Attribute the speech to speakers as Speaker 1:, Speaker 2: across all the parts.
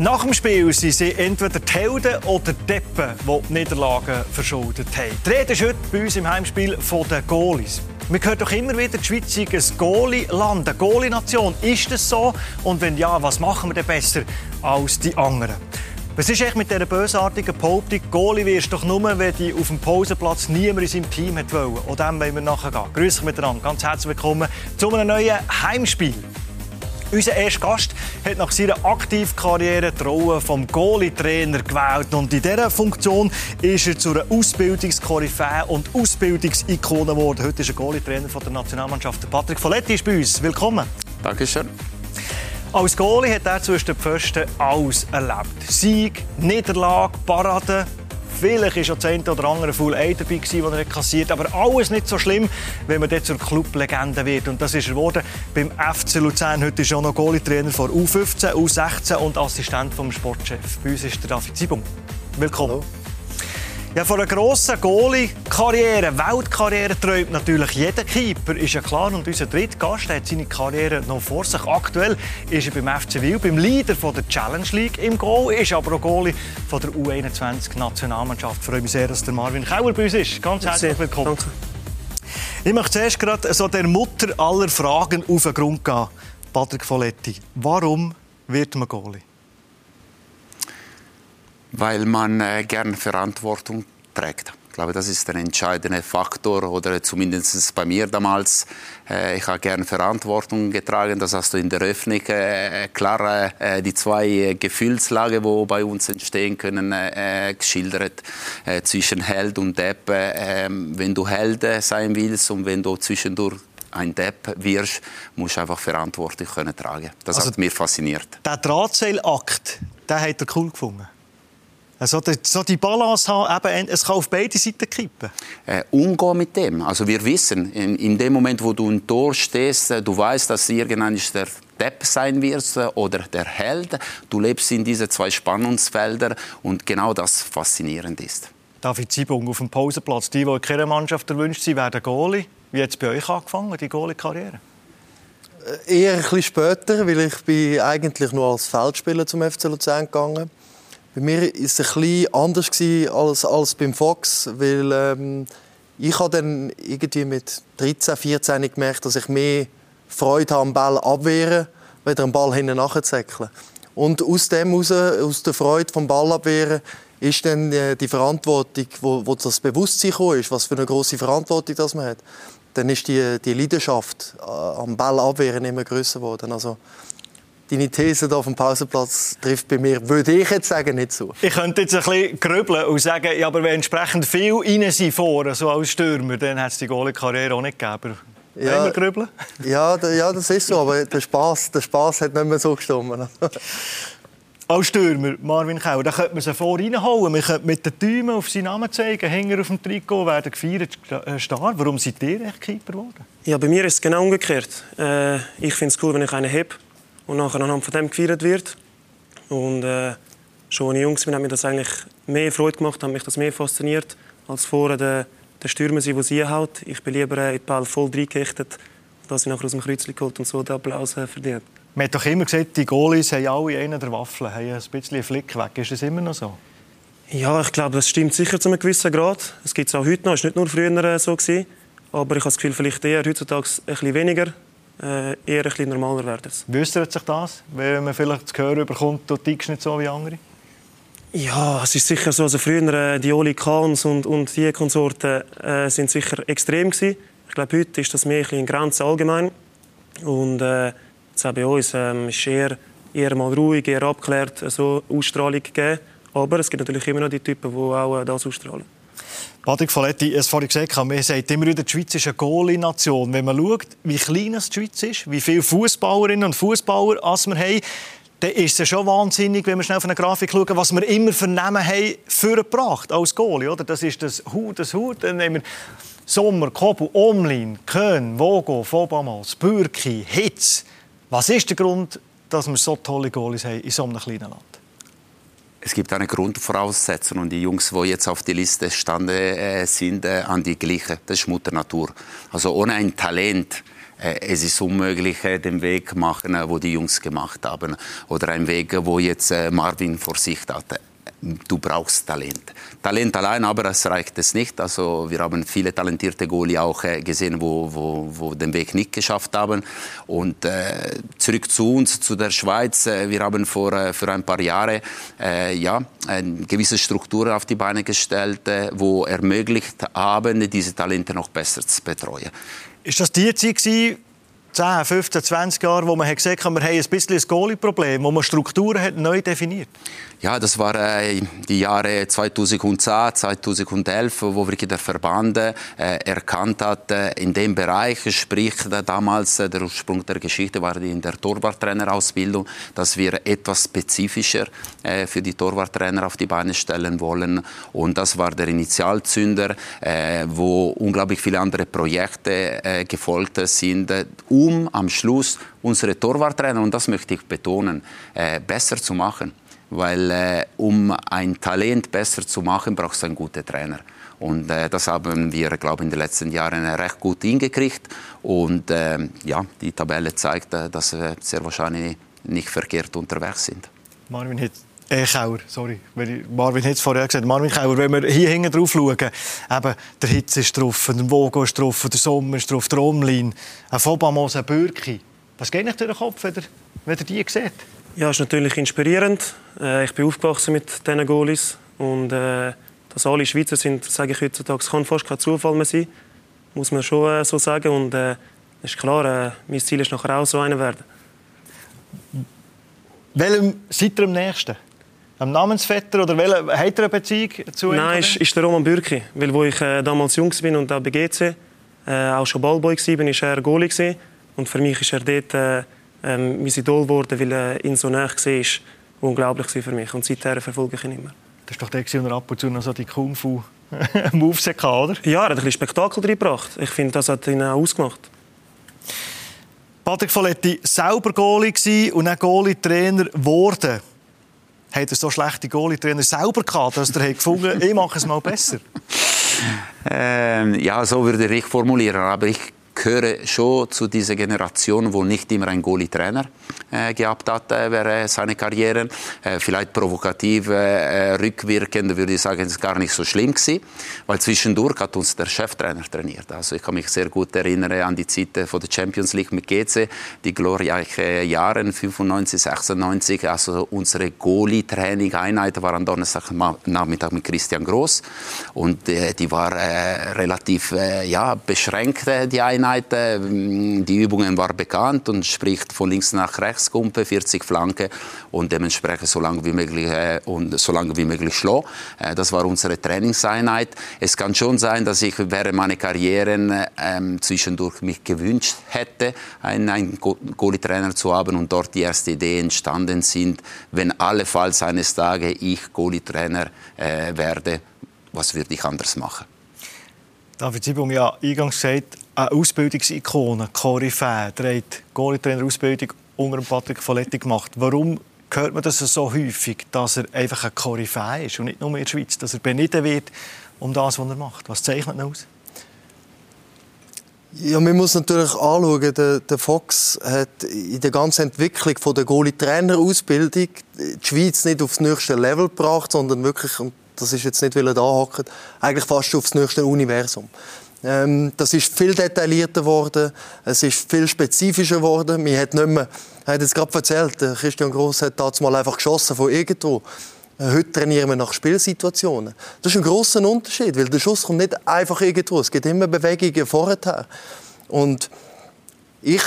Speaker 1: Nach dem Spiel sind sie entweder die Helden oder die Deppen, die die Niederlagen verschuldet haben. Die Rede ist heute bei uns im Heimspiel von den Goalies. Man hört doch immer wieder, die Schweiz sei ein Goalie-Land, eine Goalie-Nation. Ist das so? Und wenn ja, was machen wir denn besser als die anderen? Was ist eigentlich mit dieser bösartigen Behauptung, Goalie wirst doch nur, wenn die auf dem Pausenplatz niemand in seinem Team hat wollen? Und dem wollen wir nachgehen. Grüß euch miteinander, ganz herzlich willkommen zu einem neuen Heimspiel. Unser erster Gast hat nach seiner Aktivkarriere die Rolle vom Goalie-Trainer gewählt. Und in dieser Funktion ist er zu einer Ausbildungskoryphäe und Ausbildungsikone geworden. Heute ist er Goalie-Trainer der Nationalmannschaft. Patrick Folletti ist bei uns. Willkommen.
Speaker 2: Dankeschön.
Speaker 1: Als Goalie hat er zwischen den Pfosten alles erlebt. Sieg, Niederlage, Parade, Vielleicht war das eine oder andere Full A dabei, den er kassiert Aber alles nicht so schlimm, wenn man dort zur Clublegende wird. Und das ist er geworden beim FC Luzern. Heute ist er auch noch Goalie-Trainer von U15, U16 und Assistent vom Sportchef. Bei uns ist der David Zibung. Willkommen. Hallo. Ja, von einer grossen Goalie-Karriere, Weltkarriere träumt natürlich jeder Keeper, ist ja klar. Und unser dritter Gast hat seine Karriere noch vor sich. Aktuell ist er beim FC Wil, beim Leader von der Challenge League im Goal, ist aber auch Goalie von der U21-Nationalmannschaft. Ich freue mich sehr, dass der Marvin Kauer bei uns ist. Ganz herzlich willkommen. Danke. Ich möchte zuerst gerade so der Mutter aller Fragen auf den Grund gehen. Patrick Folletti, warum wird man Goalie?
Speaker 2: Weil man äh, gern Verantwortung trägt. Ich glaube, das ist der entscheidende Faktor oder zumindest bei mir damals. Äh, ich habe gern Verantwortung getragen. Das hast du in der Öffnung äh, klar äh, die zwei Gefühlslagen, die bei uns entstehen können, äh, geschildert äh, zwischen Held und Depp. Ähm, wenn du Held sein willst und wenn du zwischendurch ein Depp wirst, musst du einfach Verantwortung können tragen. Das also, hat mich fasziniert.
Speaker 1: Der Drahtseilakt, den hat er cool gefunden. Also so die Balance haben, eben, es kann auf beide Seiten kippen.
Speaker 2: Äh, umgehen mit dem. Also wir wissen, in, in, dem Moment, wo du ein Tor stehst, äh, du weißt, dass irgendwann der Depp sein wirst äh, oder der Held. Du lebst in diesen zwei Spannungsfeldern und genau das faszinierend ist.
Speaker 1: David Zibung auf dem Pausenplatz. Die, die in keiner Mannschaft erwünscht sind, werden Goalie. Wie hat es bei euch angefangen, die Goalie-Karriere?
Speaker 3: Äh, eher ein bisschen später, weil ich bin eigentlich nur als Feldspieler zum FC Luzern gegangen bei mir war es ein bisschen anders als, als beim Fox, weil ähm, ich habe dann irgendwie mit 13, 14 gemerkt, dass ich mehr Freude habe am Ball abwehren, als am Ball hinten nachzuzäckeln. Und aus dem heraus, aus der Freude vom Ball abwehren, ist dann äh, die Verantwortung, wo, wo das Bewusstsein ist, was für eine große Verantwortung das man hat. Dann ist die, die Leidenschaft äh, am Ball abwehren immer größer geworden. Also, deine These hier auf dem Pausenplatz trifft bei mir, würde ich jetzt sagen, nicht so.
Speaker 1: Ich könnte jetzt ein bisschen grübeln und sagen, ja, aber wenn entsprechend viel rein sind vorne, so als Stürmer, dann hätte es die Goalie-Karriere auch nicht gegeben. Ja, wir grübeln?
Speaker 3: Ja, ja, das ist so, aber der Spass, der Spass hat nicht mehr so gestimmt.
Speaker 1: Als Stürmer, Marvin Kauer, da könnte man sie vor reinholen. Man könnte mit den Däumen auf seinen Namen zeigen, Hänger auf dem Trikot, werden gefeiert, äh, Star. Warum seid ihr echt Keeper geworden?
Speaker 4: Ja, bei mir ist es genau umgekehrt. Äh, ich finde es cool, wenn ich einen habe und nachher anhand von dem gefeiert wird. Und äh, schon als ich jung war, hat mir das eigentlich mehr Freude gemacht, hat mich das mehr fasziniert, als vorher der, der Stürmer sein, der sie haut. Ich bin lieber in den Ball voll reingehechtet, dass ich nachher aus dem Kreuzchen geholt und so den Applaus äh, verdient.
Speaker 1: Man hat doch immer gesagt, die Goalies haben alle einen der Waffeln, haben ein bisschen einen Flick weg. Ist das immer noch so?
Speaker 4: Ja, ich glaube, das stimmt sicher zu einem gewissen Grad. Es gibt es auch heute noch, es war nicht nur früher äh, so. Gewesen. Aber ich habe das Gefühl, vielleicht eher heutzutage ein bisschen weniger äh, eher ein bisschen normaler werden.
Speaker 1: Wüstert sich das, wenn man vielleicht zu hören bekommt, du tickst nicht so wie andere?
Speaker 4: Ja, es ist sicher so. Also früher äh, die Oli Kahns und, und die Konsorten äh, sind sicher extrem gewesen. Ich glaube, heute ist das mehr ein in Grenzen allgemein. Und äh, jetzt auch bei uns ähm, ist eher, eher mal ruhig, eher abgeklärt, so Ausstrahlung gegeben. Aber es gibt natürlich immer noch die Typen, die auch äh, das ausstrahlen.
Speaker 1: Patrick Folletti, es vorhin gesagt, man sagt immer wieder, die Schweiz ist eine Goalie-Nation. Wenn man schaut, wie klein die Schweiz ist, wie viele Fußballerinnen und Fußballer wir haben, dann ist es schon wahnsinnig, wenn wir schnell auf eine Grafik schauen, was wir immer für Namen haben vorgebracht als Goalie. Oder? Das ist das Hut, das Hut. Dann nehmen wir Sommer, Kobu, Omlin, Köhn, Vogo, Fobamos, Bürki, Hitz. Was ist der Grund, dass wir so tolle Goalies haben in so einem kleinen Land?
Speaker 2: Es gibt eine Grundvoraussetzung und die Jungs, die jetzt auf die Liste standen, äh, sind äh, an die gleiche. Das ist Mutter Natur. Also ohne ein Talent äh, es ist unmöglich, äh, den Weg machen, äh, wo die Jungs gemacht haben. Oder einen Weg, wo jetzt Marvin vor sich hatte du brauchst Talent. Talent allein, aber es reicht es nicht. Also wir haben viele talentierte Goalie auch äh, gesehen, wo, wo, wo den Weg nicht geschafft haben. Und äh, zurück zu uns, zu der Schweiz. Äh, wir haben vor, äh, für ein paar Jahre äh, ja, eine gewisse Struktur auf die Beine gestellt, wo ermöglicht haben, diese Talente noch besser zu betreuen.
Speaker 1: Ist das die Zeit gewesen, 10, 15, 20 Jahre, wo man gesagt hat, wir haben ein bisschen ein Goalie-Problem, wo man Strukturen hat neu definiert?
Speaker 2: Ja, das waren äh, die Jahre 2010, 2011, wo wirklich der Verband äh, erkannt hat, äh, in dem Bereich, sprich damals der Ursprung der Geschichte war in der Torwarttrainerausbildung, dass wir etwas spezifischer für die Torwarttrainer auf die Beine stellen wollen. Und das war der Initialzünder, wo unglaublich viele andere Projekte gefolgt sind, um am Schluss unsere Torwarttrainer, und das möchte ich betonen, besser zu machen. Weil äh, um ein Talent besser zu machen, brauchst du einen guten Trainer. Und äh, das haben wir, glaube ich, in den letzten Jahren recht gut hingekriegt. Und äh, ja, die Tabelle zeigt, äh, dass wir sehr wahrscheinlich nicht verkehrt unterwegs sind.
Speaker 1: Marvin hat äh, Kauer, sorry. Marvin hat es vorher gesagt. Marvin Kauer, wenn wir hier hinten drauf schauen, eben, der Hitze ist drauf, der Vogo ist drauf, der Sommer ist drauf, der Omlin, ein Fobamos, ein Bürki. Was geht nicht durch den Kopf, wenn ihr, wenn ihr die seht?
Speaker 4: Ja, ist natürlich inspirierend. Äh, ich bin aufgewachsen mit diesen Goalies und äh, dass alle Schweizer sind, sage ich heutzutage, kann fast kein Zufall mehr sein, muss man schon äh, so sagen. Und äh, ist klar, äh, mein Ziel ist nachher auch so einer werden.
Speaker 1: Welchem seid ihr am nächsten? Am Namensvetter oder welche, hat er eine Beziehung zu
Speaker 4: ihm? Nein, ist, ist der Roman Bürki. Weil wo ich äh, damals jung war und auch bei GC äh, auch schon Ballboy war, war er Goalie. Gewesen. Und für mich ist er dort äh, ähm, mein Idol geworden, weil er ihn so nah war. Unglaublich für mich. Und seither verfolge ich ihn immer.
Speaker 1: Das war doch der, der ab und zu noch so die Kung-Fu-Moves hatte, oder?
Speaker 4: Ja, er hat ein bisschen Spektakel reingebracht. Ich finde, das hat ihn auch ausgemacht.
Speaker 1: Patrick Folletti, selber Goalie und dann Goalie-Trainer geworden. Hat er so schlechte Goalie-Trainer selber gehabt, dass er gefunden hat, ich mache es mal besser?
Speaker 2: Ähm, ja, so würde ich formulieren. Aber ich gehöre schon zu dieser Generation, wo nicht immer ein Goalie-Trainer äh, gehabt hat äh, während seiner Karriere. Äh, vielleicht provokativ, äh, rückwirkend würde ich sagen, es ist gar nicht so schlimm gewesen, weil zwischendurch hat uns der Cheftrainer trainiert. Also ich kann mich sehr gut erinnern an die Zeit von der Champions League mit GC, die glorreichen Jahre 95, 96. Also unsere Goalie-Training-Einheit war am Donnerstagnachmittag mit Christian Groß und äh, die war äh, relativ ja, beschränkt, die Einheit Einheit. Die Übungen waren bekannt und spricht von links nach rechts Kumpe, 40 Flanke und dementsprechend so lange wie möglich äh, und so lange wie möglich schlagen. Äh, das war unsere Trainingseinheit. Es kann schon sein, dass ich während meiner Karriere ähm, zwischendurch mich gewünscht hätte, einen, einen Goalie-Trainer zu haben und dort die ersten Ideen entstanden sind, wenn allenfalls eines Tages ich Goalie-Trainer äh, werde, was würde ich anders machen?
Speaker 1: David Sibung, ja eingangs gesagt, eine Ausbildungsikone, Koryphäe, der hat Goalie-Trainer-Ausbildung unter Patrick Folletti gemacht. Warum hört man das so häufig, dass er einfach ein Koryphäe ist und nicht nur in der Schweiz, dass er benitten wird um das, was er macht? Was zeichnet ihn aus?
Speaker 3: Ja, man muss natürlich anschauen, der, der Fox hat in der ganzen Entwicklung von der Goalie-Trainer-Ausbildung die Schweiz nicht aufs nächste Level gebracht, sondern wirklich, und das ist jetzt nicht, weil er da hockt, eigentlich fast aufs nächste Universum. Ähm, das ist viel detaillierter geworden, es ist viel spezifischer geworden. Man hat nicht mehr, hat jetzt gerade erzählt, Christian Gross hat damals mal einfach geschossen von irgendwo. Äh, heute trainieren wir nach Spielsituationen. Das ist ein großer Unterschied, weil der Schuss kommt nicht einfach irgendwo. Es gibt immer Bewegungen vorher. Und ich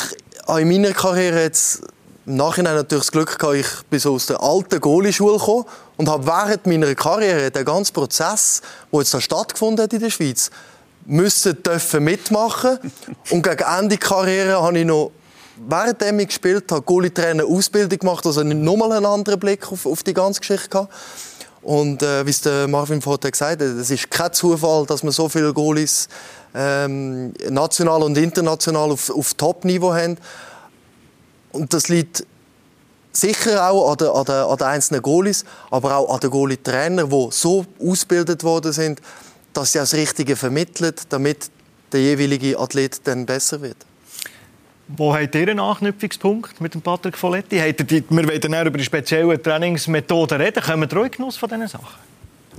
Speaker 3: habe in meiner Karriere jetzt im Nachhinein natürlich das Glück gehabt, ich bin so aus der alten Goalie-Schule gekommen und habe während meiner Karriere den ganzen Prozess, der jetzt da stattgefunden hat in der Schweiz, müssen dürfen mitmachen und gegen Ende Karriere habe ich noch während ich gespielt habe, Goalie-Trainer Ausbildung gemacht, also nochmal einen anderen Blick auf, auf die ganze Geschichte gehabt. Und äh, wie es der Marvin vorher gesagt hat, es ist kein Zufall, dass wir so viele Goalies ähm, national und international auf, auf Top-Niveau haben. Und das liegt sicher auch an den, an, den, an den einzelnen Goalies, aber auch an den Goalie-Trainern, die so ausgebildet worden sind, dass sie das Richtige vermitteln, damit der jeweilige Athlet dann besser wird.
Speaker 1: Wo habt ihr einen Anknüpfungspunkt mit dem Patrick Folletti? Die, wir wollen dann über die speziellen Trainingsmethoden reden. Kommen wir Genuss von diesen Sachen?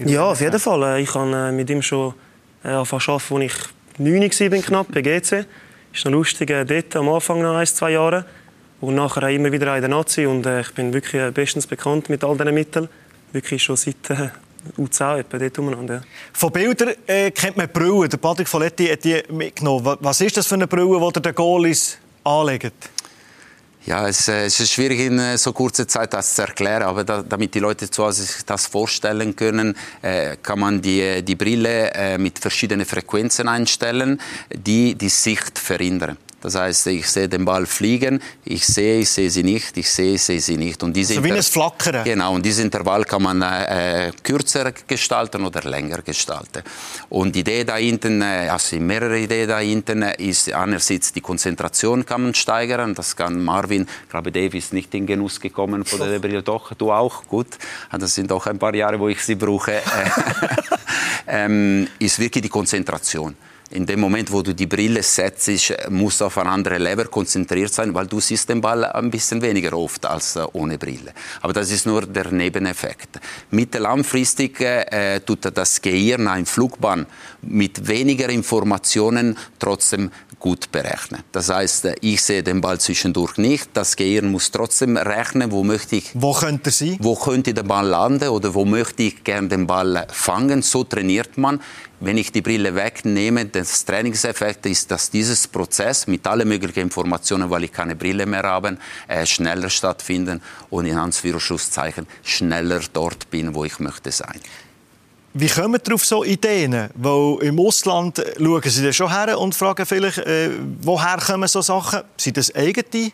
Speaker 4: Ja, auf jeden Fall. Ich habe äh, mit ihm schon äh, angefangen zu arbeiten, als ich 9 war, knapp, bei GC. Ist noch lustig, äh, dort am Anfang nach ein, zwei Jahren. Und nachher immer wieder in der Nazi. Und ich bin wirklich bestens bekannt mit all diesen Mitteln. Wirklich schon seit U10 etwa dort umeinander. Ja.
Speaker 1: Von Bildern äh, kennt man Brille. Der Patrick Folletti hat die mitgenommen. Was ist das für eine Brille, die der Goalies anlegt?
Speaker 2: Ja, es, äh, es, ist schwierig in äh, so kurzer Zeit das zu erklären, aber da, damit die Leute zu Hause sich das vorstellen können, äh, kann man die, die Brille äh, mit verschiedenen Frequenzen einstellen, die die Sicht verhindern. Das heißt, ich sehe den Ball fliegen, ich sehe, ich sehe sie nicht, ich sehe, ich sehe sie nicht. Und
Speaker 1: diese so wie ein Flackern.
Speaker 2: Genau, und dieses Intervall kann man äh, kürzer gestalten oder länger gestalten. Und die Idee da hinten, äh, also mehrere Ideen da hinten, ist einerseits die Konzentration kann man steigern. Das kann Marvin, ich glaube, Dave ist nicht in Genuss gekommen von der Brille. Doch, du auch, gut. Das sind doch ein paar Jahre, wo ich sie brauche. ähm, ist wirklich die Konzentration in dem Moment, wo du die Brille setzt, musst du auf ein anderes Level konzentriert sein, weil du siehst den Ball ein bisschen weniger oft als äh, ohne Brille. Aber das ist nur der Nebeneffekt. Mittellangfristig äh, tut das Gehirn ein Flugbahn mit weniger Informationen trotzdem gut berechnen. Das heißt, äh, ich sehe den Ball zwischendurch nicht. Das Gehirn muss trotzdem rechnen, wo möchte ich,
Speaker 1: wo könnte sie,
Speaker 2: wo könnte der Ball landen oder wo möchte ich gerne den Ball fangen. So trainiert man wenn ich die Brille wegnehme, das Trainingseffekt ist, dass dieses Prozess mit allen möglichen Informationen, weil ich keine Brille mehr habe, äh, schneller stattfinden und in Anführungszeichen schneller dort bin, wo ich möchte sein.
Speaker 1: Wie kommen Sie auf so Ideen? Weil im Ausland schauen Sie dann schon her und fragen vielleicht, äh, woher kommen so Sachen? Sind das eigene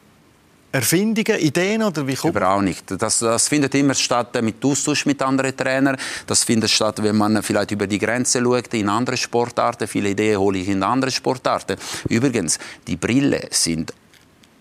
Speaker 1: Erfindungen, Ideen oder wie
Speaker 2: kommt Überhaupt nicht. Das, das, findet immer statt mit Austausch mit anderen Trainern. Das findet statt, wenn man vielleicht über die Grenze schaut in andere Sportarten. Viele Ideen hole ich in andere Sportarten. Übrigens, die Brille sind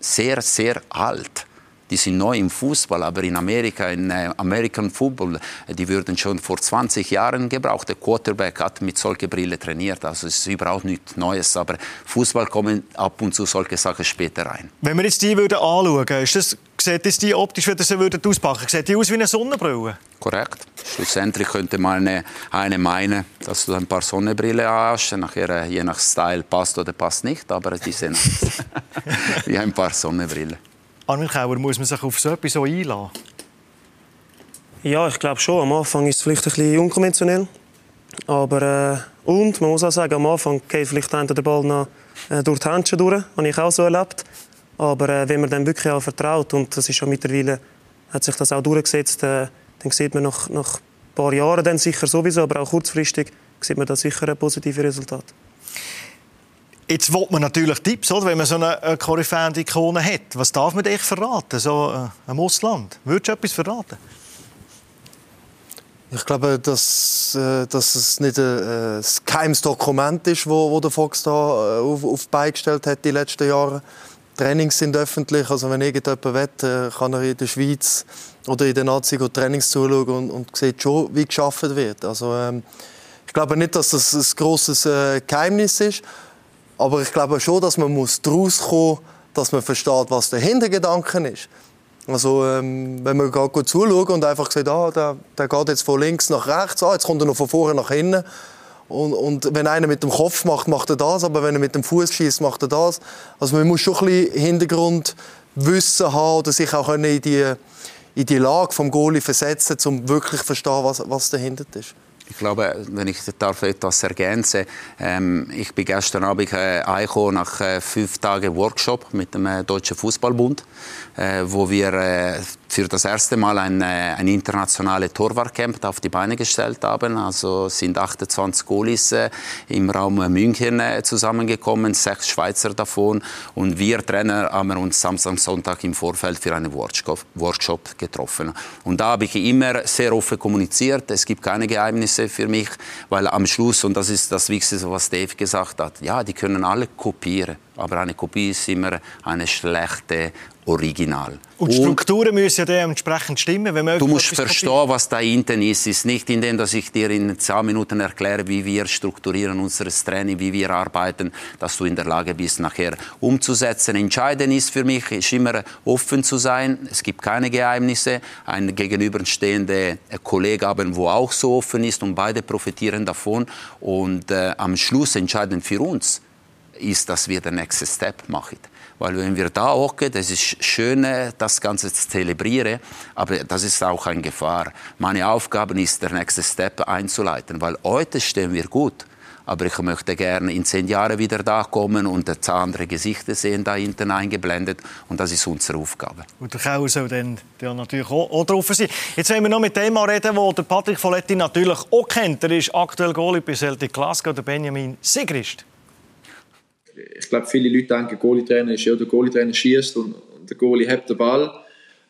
Speaker 2: sehr, sehr alt die sind neu im Fußball, aber in Amerika, in äh, American Football, äh, die würden schon vor 20 Jahren gebraucht. Der Quarterback hat mit solchen Brille trainiert, also es ist überhaupt nichts Neues. Aber Fußball kommen ab und zu solche Sachen später rein.
Speaker 1: Wenn wir jetzt die würden anschauen, ist das, sieht das die optisch, wie sie würden auspacken, sieht die aus wie eine Sonnenbrille?
Speaker 2: Korrekt. Schlussendlich könnte man eine, eine meinen, dass du ein paar Sonnenbrille hast. Nachher, je nach Style passt oder passt nicht, aber die sehen wie ein paar Sonnenbrillen.
Speaker 1: Armin Kauer, muss man sich auf so etwas so einlassen?
Speaker 4: Ja, ich glaube schon. Am Anfang ist es vielleicht ein bisschen unkonventionell. Aber, äh, und man muss auch sagen, am Anfang geht vielleicht der Ball noch äh, durch die Händchen durch. Habe ich auch so erlebt. Aber äh, wenn man dem wirklich auch vertraut, und das ist schon mittlerweile, hat sich das auch durchgesetzt, äh, dann sieht man nach, nach ein paar Jahren dann sicher sowieso, aber auch kurzfristig, sieht man da sicher ein positives Resultat.
Speaker 1: Jetzt will man natürlich Tipps, oder? wenn man so eine Koryphäen-Ikone hat. Was darf man dich verraten, so äh, im Ausland? Würdest du etwas verraten?
Speaker 3: Ich glaube, dass, äh, dass es nicht ein, ein geheimes Dokument ist, wo, wo der Fox da äh, auf, auf beigestellt hat die letzten Jahre. Trainings sind öffentlich, also wenn irgendjemand will, kann er in der Schweiz oder in der Nazi Trainings zuschauen und, und sieht schon, wie geschaffen wird. Also, ähm, ich glaube nicht, dass das ein grosses äh, Geheimnis ist. Aber ich glaube schon, dass man muss daraus kommen dass man versteht, was der Hintergedanke ist. Also, ähm, wenn man gerade gut zuschaut und einfach sieht, ah, der, der geht jetzt von links nach rechts, ah, jetzt kommt er noch von vorne nach hinten. Und, und, wenn einer mit dem Kopf macht, macht er das, aber wenn er mit dem Fuß schießt, macht er das. Also man muss schon ein bisschen Hintergrundwissen haben oder sich auch in die, in die Lage vom Goalie versetzen, um wirklich zu verstehen, was, was dahinter ist.
Speaker 2: Ich glaube, wenn ich darf etwas ergänzen ähm, ich bin gestern Abend äh, nach äh, fünf Tagen Workshop mit dem äh, Deutschen Fußballbund, äh, wo wir äh, für das erste Mal ein, äh, ein internationales Torwartcamp auf die Beine gestellt haben. Also sind 28 Goalies äh, im Raum München äh, zusammengekommen, sechs Schweizer davon. Und wir Trainer haben uns Samstag, Sonntag im Vorfeld für einen Workshop, Workshop getroffen. Und da habe ich immer sehr offen kommuniziert. Es gibt keine Geheimnisse für mich, weil am Schluss, und das ist das Wichtigste, was Dave gesagt hat, ja, die können alle kopieren. Aber eine Kopie ist immer eine schlechte Original.
Speaker 1: Und die Strukturen müssen ja dementsprechend stimmen. Wenn man
Speaker 2: du musst verstehen, was dahinter ist. Es ist nicht in dem, dass ich dir in zehn Minuten erkläre, wie wir strukturieren unser Training, wie wir arbeiten, dass du in der Lage bist, nachher umzusetzen. Entscheidend ist für mich, ist immer offen zu sein. Es gibt keine Geheimnisse. Ein gegenüberstehender Kollege haben, wo auch so offen ist und beide profitieren davon. Und äh, am Schluss entscheidend für uns ist, dass wir den nächsten Step machen. Weil wenn wir da hocken, das ist schön, das Ganze zu zelebrieren, aber das ist auch eine Gefahr. Meine Aufgabe ist, den nächsten Step einzuleiten, weil heute stehen wir gut. Aber ich möchte gerne in zehn Jahren wieder da kommen und andere Gesichter sehen da hinten eingeblendet. Und das ist unsere Aufgabe.
Speaker 1: Und der Kauer soll dann ja natürlich auch, auch drauf sein. Jetzt wollen wir noch mit dem reden, wo der Patrick Folletti natürlich auch kennt. Er ist aktuell Goalie bei Celtic Glasgow, der Benjamin Sigrist
Speaker 5: ich glaube, viele Leute denken, Goalie-Trainer ist ja, der Goalie-Trainer schießt und, und, der Goalie hat den Ball.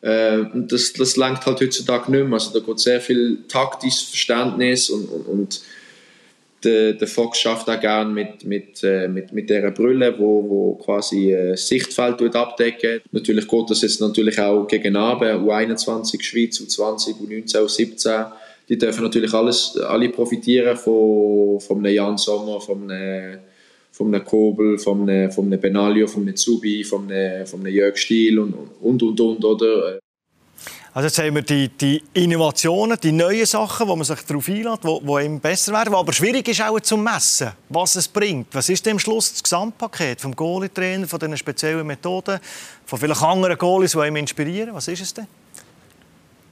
Speaker 5: Äh, und das, das lenkt halt heutzutage nicht mehr. Also da geht sehr viel taktisches Verständnis und, und, und der, der Fox schafft auch gerne mit, mit, äh, mit, mit dieser Brille, wo, wo quasi äh, Sichtfeld abdecken. Natürlich geht das jetzt natürlich auch gegen Abend, U21 Schweiz, U20, U19, U17. Die dürfen natürlich alles, alle profitieren von, von einem Jan Sommer, von einem von einem Kobel, von einem, Benaglio, von einem Zubi, von einem, einem Jörg Stiel und, und, und, und, oder?
Speaker 1: Also jetzt haben wir die, die Innovationen, die neuen Sachen, wo man sich darauf einlädt, die, die ihm besser werden. Aber schwierig ist auch zu messen, was es bringt. Was ist am Schluss das Gesamtpaket vom Goalie-Trainer, von diesen speziellen Methoden, von vielleicht anderen Goalies, die ihn inspirieren? Was ist es denn?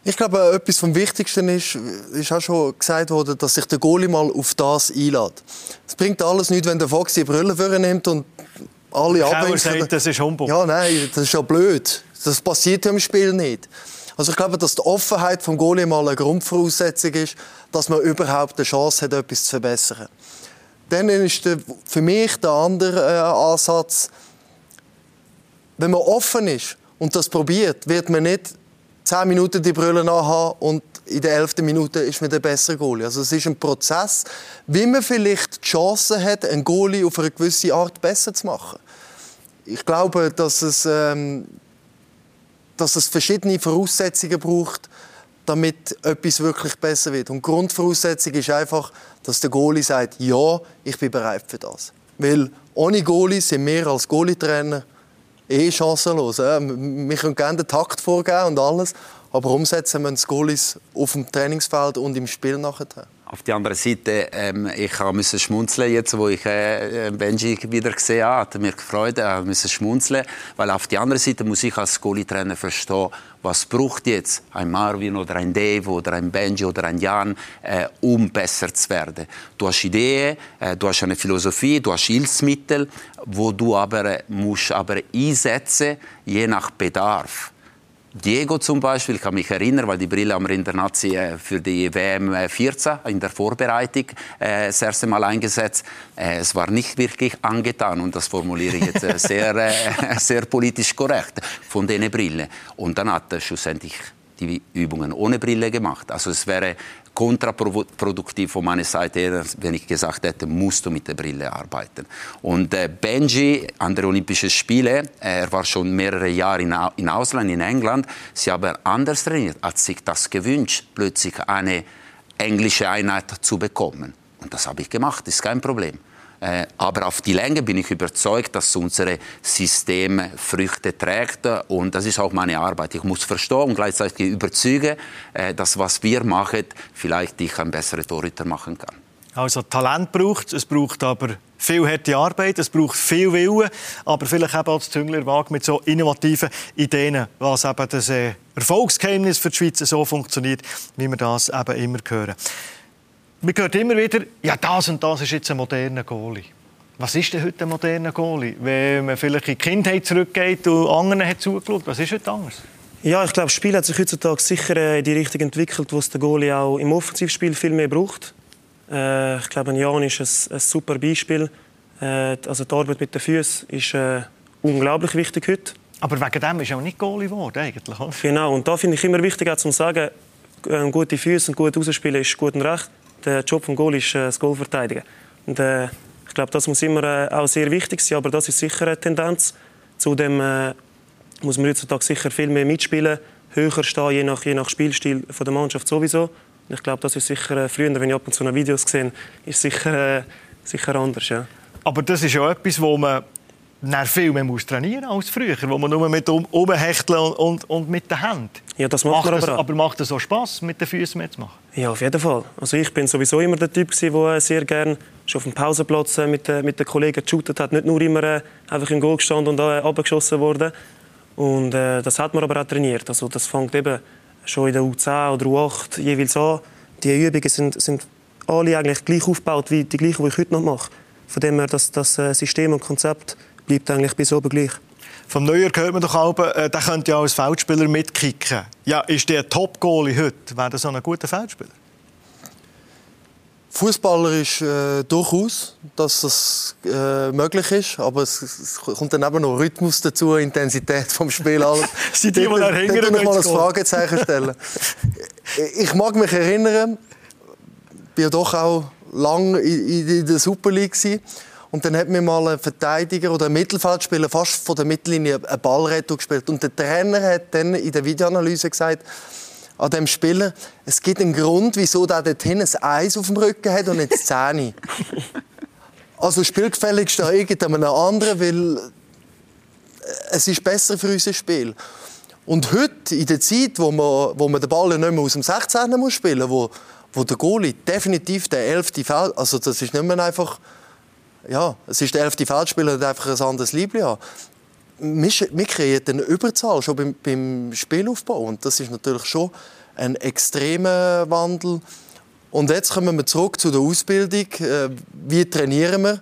Speaker 3: Ich glaube, etwas vom Wichtigsten ist, ist auch schon gesagt worden, dass sich der Goalie mal auf das einlädt. Es bringt alles nichts, wenn der Fox die Brille nimmt und alle
Speaker 1: abwinken. das ist Humbug.
Speaker 3: Ja, nein, das ist ja blöd. Das passiert ja im Spiel nicht. Also ich glaube, dass die Offenheit vom Goalie mal eine Grundvoraussetzung ist, dass man überhaupt eine Chance hat, etwas zu verbessern. Dann ist der, für mich der andere äh, Ansatz, wenn man offen ist und das probiert, wird man nicht 10 Minuten die Brille anhaben und in der 11. Minute ist man der bessere Goalie. Also es ist ein Prozess, wie man vielleicht die Chance hat, einen Goalie auf eine gewisse Art besser zu machen. Ich glaube, dass es, ähm, dass es verschiedene Voraussetzungen braucht, damit etwas wirklich besser wird. Und die Grundvoraussetzung ist einfach, dass der Goalie sagt, ja, ich bin bereit für das. Weil ohne Goalie sind wir als Goalie-Trainer eh chancenlos. Wir können gerne den Takt vorgeben und alles, aber umsetzen müssen die Goalies auf dem Trainingsfeld und im Spiel nachher.
Speaker 2: Auf der anderen Seite, ähm, ich musste schmunzeln jetzt, wo ich äh, Benji wieder gesehen habe, hat mir gefreut, er musste schmunzeln, weil auf der anderen Seite muss ich als Goalie-Trainer verstehen, was braucht jetzt ein Marvin oder ein Dave oder ein Benji oder ein Jan, äh, um besser zu werden. Du hast Ideen, äh, du hast eine Philosophie, du hast Hilfsmittel, wo du aber äh, musst aber einsetzen, je nach Bedarf. Diego zum Beispiel, ich kann mich erinnern, weil die Brille am wir Nazi äh, für die WM 14 äh, in der Vorbereitung äh, das erste Mal eingesetzt. Es war nicht wirklich angetan und das formuliere ich jetzt sehr, sehr politisch korrekt von den Brille. Und dann hat er schlussendlich die Übungen ohne Brille gemacht. Also es wäre kontraproduktiv von meiner Seite her, wenn ich gesagt hätte, musst du mit der Brille arbeiten. Und äh, Benji an den Olympischen Spielen, äh, er war schon mehrere Jahre in, in Ausland, in England, sie haben anders trainiert, hat sich das gewünscht, plötzlich eine englische Einheit zu bekommen. Und das habe ich gemacht, ist kein Problem. Äh, aber auf die Länge bin ich überzeugt, dass unser System Früchte trägt. Und das ist auch meine Arbeit. Ich muss verstehen und gleichzeitig überzeugen, äh, dass was wir machen, vielleicht ich ein besserer Torhüter machen kann.
Speaker 1: Also Talent braucht es, braucht aber viel harte Arbeit, es braucht viel Willen, aber vielleicht eben auch das Züngler Waage mit so innovativen Ideen, was eben das äh, Erfolgsgeheimnis für die Schweiz so funktioniert, wie wir das eben immer hören. Man hört immer wieder, ja, das und das ist jetzt ein moderner Goalie. Was ist denn heute ein moderner Goalie? Wenn man vielleicht in die Kindheit zurückgeht und anderen hat zugeschaut, was ist heute anders?
Speaker 4: Ja, ich glaube, das Spiel hat sich heutzutage sicher äh, in die Richtung entwickelt, wo es der Goalie auch im Offensivspiel viel mehr braucht. Äh, ich glaube, Jan ist ein, ein super Beispiel. Äh, also die Arbeit mit den Füßen ist äh, unglaublich wichtig heute.
Speaker 1: Aber wegen dem ist er auch nicht Goalie geworden, eigentlich.
Speaker 4: Genau, und da finde ich immer wichtig, auch zu sagen, äh, gute Füße und gut rausspielen ist gut und recht der Job des Goal ist äh, das Goal verteidigen. Und, äh, ich glaube, das muss immer äh, auch sehr wichtig sein, aber das ist sicher eine Tendenz. Zudem äh, muss man heutzutage sicher viel mehr mitspielen, höher stehen, je nach, je nach Spielstil von der Mannschaft sowieso. ich glaube, das ist sicher äh, früher, wenn ich ab und zu noch Videos sehe, ist sicher, äh, sicher anders. Ja.
Speaker 1: Aber das ist ja etwas, wo man viel mehr muss trainieren als früher, wo man nur mit um, umhechteln und, und, und, mit den Händen.
Speaker 4: Ja, das macht, macht
Speaker 1: aber, das, aber macht es so Spaß, mit den Füßen mitzumachen?
Speaker 4: Ja, auf jeden Fall. Also ich bin sowieso immer der Typ, der sehr gerne schon auf dem Pausenplatz äh, mit, mit den Kollegen geshootet hat. Nicht nur immer äh, einfach im Goal gestanden und äh, abgeschossen worden. Und äh, das hat man aber auch trainiert. Also das fängt eben schon in der U10 oder U8 jeweils an. Die Übungen sind, sind alle eigentlich gleich aufgebaut wie die gleichen, die ich heute noch mache. Von dem her, das, das äh, System und Konzept bleibt eigentlich bis oben gleich.
Speaker 1: Vom Neuer hört man doch auch, äh, der könnte ja als Feldspieler mitkicken. Ja, ist der Top-Goalie heute? Wäre das so ein guter Feldspieler?
Speaker 3: Fußballer ist äh, durchaus, dass das äh, möglich ist, aber es, es, kommt dann eben noch Rhythmus dazu, Intensität vom Spiel. Alles.
Speaker 1: Sie die, die
Speaker 3: noch mal ein Fragezeichen stellen. ich mag mich erinnern, ich war doch auch lange in, in der Super League gewesen. Und dann hat mir mal ein Verteidiger oder ein Mittelfeldspieler fast von der Mittellinie eine Ballrettung gespielt. Und der Trainer hat dann in der Videoanalyse gesagt, an dem Spieler, es gibt einen Grund, wieso der dort hinten ein Eis auf dem Rücken hat und nicht Zähne. also spielgefälligst da irgendeinem anderen, weil es ist besser für unser Spiel. Und heute, in der Zeit, wo man, wo man den Ball nicht mehr aus dem 16. muss spielen muss, wo, wo der Goalie definitiv der elfte Feld, also das ist nicht mehr einfach ja, es ist der elfte Feldspieler, der einfach ein anderes Liebling hat. Wir, wir kreieren eine Überzahl schon beim, beim Spielaufbau und das ist natürlich schon ein extremer Wandel. Und jetzt kommen wir zurück zu der Ausbildung. Äh, wie trainieren wir?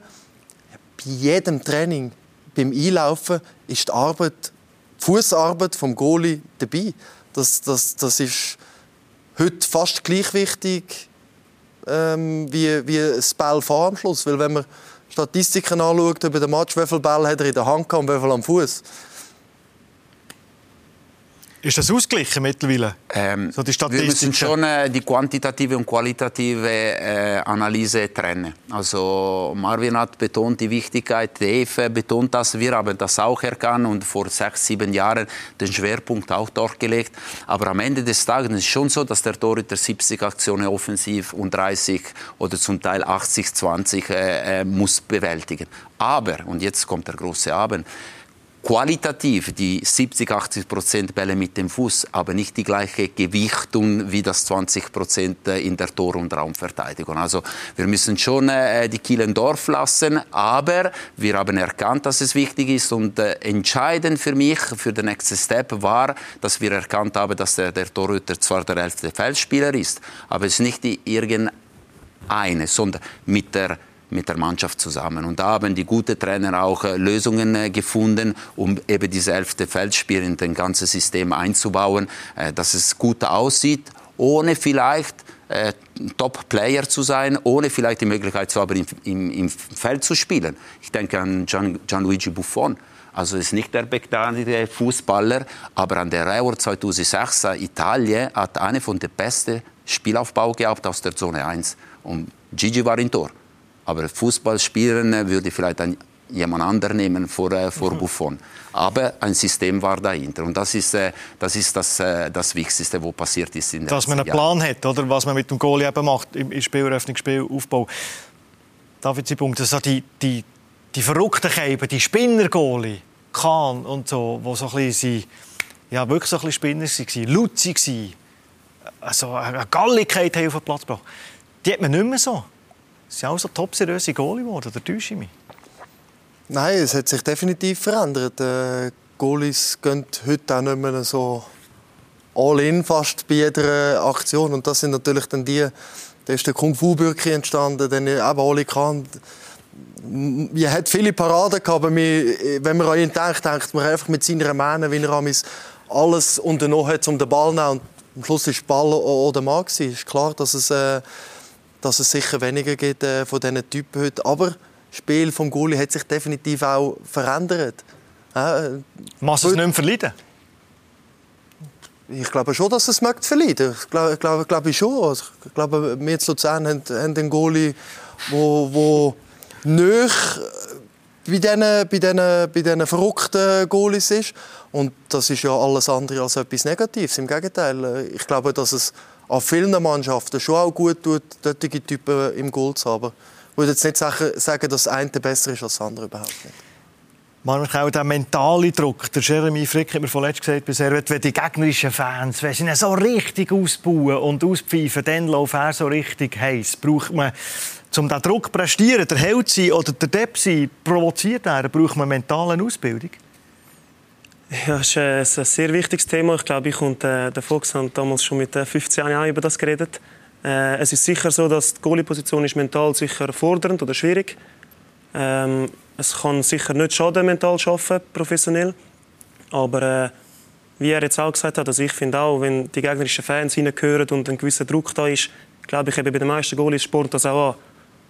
Speaker 3: Bei jedem Training, beim Einlaufen, ist die Arbeit, die Fußarbeit vom Goalie dabei. Das, das, das ist heute fast gleich wichtig ähm, wie, wie das Ball vor am Schluss. Weil wenn man Statistiken anschaut über den Match, wie viele Bälle hat er in der Hand und wie viele am Fuß.
Speaker 1: Ist das ausgeglichen mittlerweile?
Speaker 2: Ähm, so die wir müssen schon äh, die quantitative und qualitative äh, Analyse trennen. Also Marvin hat betont die Wichtigkeit, Dave betont das, wir haben das auch erkannt und vor sechs, sieben Jahren den Schwerpunkt auch dort gelegt. Aber am Ende des Tages ist es schon so, dass der Torhüter 70 Aktionen offensiv und 30 oder zum Teil 80, 20 äh, äh, muss bewältigen. Aber, und jetzt kommt der große Abend, qualitativ die 70, 80 Prozent Bälle mit dem Fuß, aber nicht die gleiche Gewichtung wie das 20 Prozent äh, in der Tor- und Raumverteidigung. Also wir müssen schon äh, die Kielen Dorf lassen, aber wir haben erkannt, dass es wichtig ist und äh, entscheidend für mich, für den nächsten Step war, dass wir erkannt haben, dass der, der Torhüter zwar der elfte Feldspieler ist, aber es ist nicht die irgendeine, sondern mit der mit der Mannschaft zusammen. Und da haben die guten Trainer auch äh, Lösungen äh, gefunden, um eben diese elfte Feldspiel in das ganze System einzubauen, äh, dass es gut aussieht, ohne vielleicht äh, Top-Player zu sein, ohne vielleicht die Möglichkeit zu haben, im, im, im Feld zu spielen. Ich denke an Gian, Gianluigi Buffon. Also ist nicht der bekannte Fußballer, aber an der Euro 2006 Italien hat eine von den besten Spielaufbau gehabt aus der Zone 1 und Gigi war im Tor. Aber Fußball spielen äh, würde vielleicht ein, jemand anderen nehmen vor, äh, vor mhm. Buffon. Aber ein System war dahinter. Und das ist äh, das, ist das, äh, das Wichtigste, was passiert ist. In
Speaker 1: Dass man einen Plan hat, oder? was man mit dem Goalie eben macht im Spieleröffnung, Spielaufbau. David Zibung, das die, die, die verrückten Käben, die Spinner-Goalie, Kahn und so, die so ein bisschen, ja, wirklich so ein bisschen Spinner waren, Luzi waren, also eine Galligkeit auf den Platz gebracht. Die hat man nicht mehr so. Sind auch so top seriöse Goalie geworden, oder täusche ich mich?
Speaker 3: Nein, es hat sich definitiv verändert. Äh, Goalies gehen heute auch nicht mehr so all-in fast bei jeder Aktion. Und das sind natürlich dann die, da ist der Kung-Fu-Bürki entstanden, dann eben Oli Kahn. Er hat viele Paraden gehabt, aber wenn man an ihn denkt, denkt man einfach mit seinen Mähnen, wie er alles unternommen hat, um den Ball zu nehmen. Und am Schluss war der Ball oder Mann. Es ist klar, dass es... Äh, dass es sicher weniger gibt äh, von diesen Typen heute. Aber das Spiel vom Goalie hat sich definitiv auch verändert.
Speaker 1: Äh, du es nicht mehr verleiden?
Speaker 3: Ich glaube schon, dass es möchte verleiden. Ich glaube, glaube, glaube ich schon. Also, ich glaube, wir in Luzern haben, haben einen Goalie, wo, wo nöch bei diesen, bei, diesen, bei diesen verrückten Goalies ist. Und das ist ja alles andere als etwas Negatives. Im Gegenteil, ich glaube, dass es an vielen Mannschaften schon auch gut tut, solche Typen im Goal zu haben. Ich würde jetzt nicht sagen, dass das eine besser ist als das andere, überhaupt nicht.
Speaker 1: Manchmal auch der mentale Druck. Der Jeremy Frick hat mir vorletzt gesagt, bei Servet, wenn die gegnerischen Fans, wenn sie so richtig ausbauen und auspfeifen, dann läuft er so richtig heiß. Braucht man, um diesen Druck zu prestieren, der Held sein oder der Depp sein, provoziert er, braucht man mentale Ausbildung?
Speaker 4: Ja, das ist ein sehr wichtiges Thema. Ich glaube, ich und äh, der Fox haben damals schon mit 15 Jahren über das geredet. Äh, es ist sicher so, dass die Goalie-Position mental sicher fordernd oder schwierig. Ähm, es kann sicher nicht schaden, mental arbeiten, professionell. Aber äh, wie er jetzt auch gesagt hat, also ich finde auch, wenn die gegnerischen Fans hineingehören und ein gewisser Druck da ist, glaube ich, eben bei den meisten Goalies sport das auch an.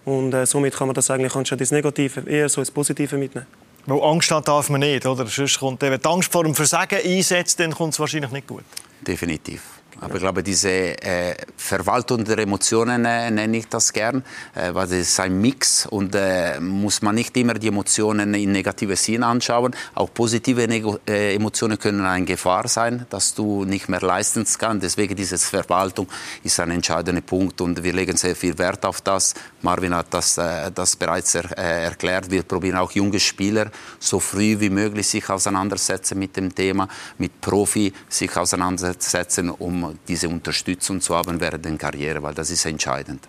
Speaker 4: Und äh, somit kann man das eigentlich anstatt das Negative eher so ins Positive mitnehmen.
Speaker 1: Weil Angst hat darf man nicht, oder? Sonst kommt, wenn die Angst vor dem Versagen einsetzt, dann kommt es wahrscheinlich nicht gut.
Speaker 2: Definitiv. Aber ich glaube, diese äh, Verwaltung der Emotionen äh, nenne ich das gern, äh, weil das ist ein Mix und äh, muss man nicht immer die Emotionen in negative Sinn anschauen. Auch positive Nego äh, Emotionen können eine Gefahr sein, dass du nicht mehr leisten kannst. Deswegen diese Verwaltung ist ein entscheidender Punkt und wir legen sehr viel Wert auf das. Marvin hat das, äh, das bereits er, erklärt. Wir probieren auch junge Spieler so früh wie möglich sich auseinandersetzen mit dem Thema, mit Profi sich auseinandersetzen, diese Unterstützung zu haben während der Karriere, weil das ist entscheidend.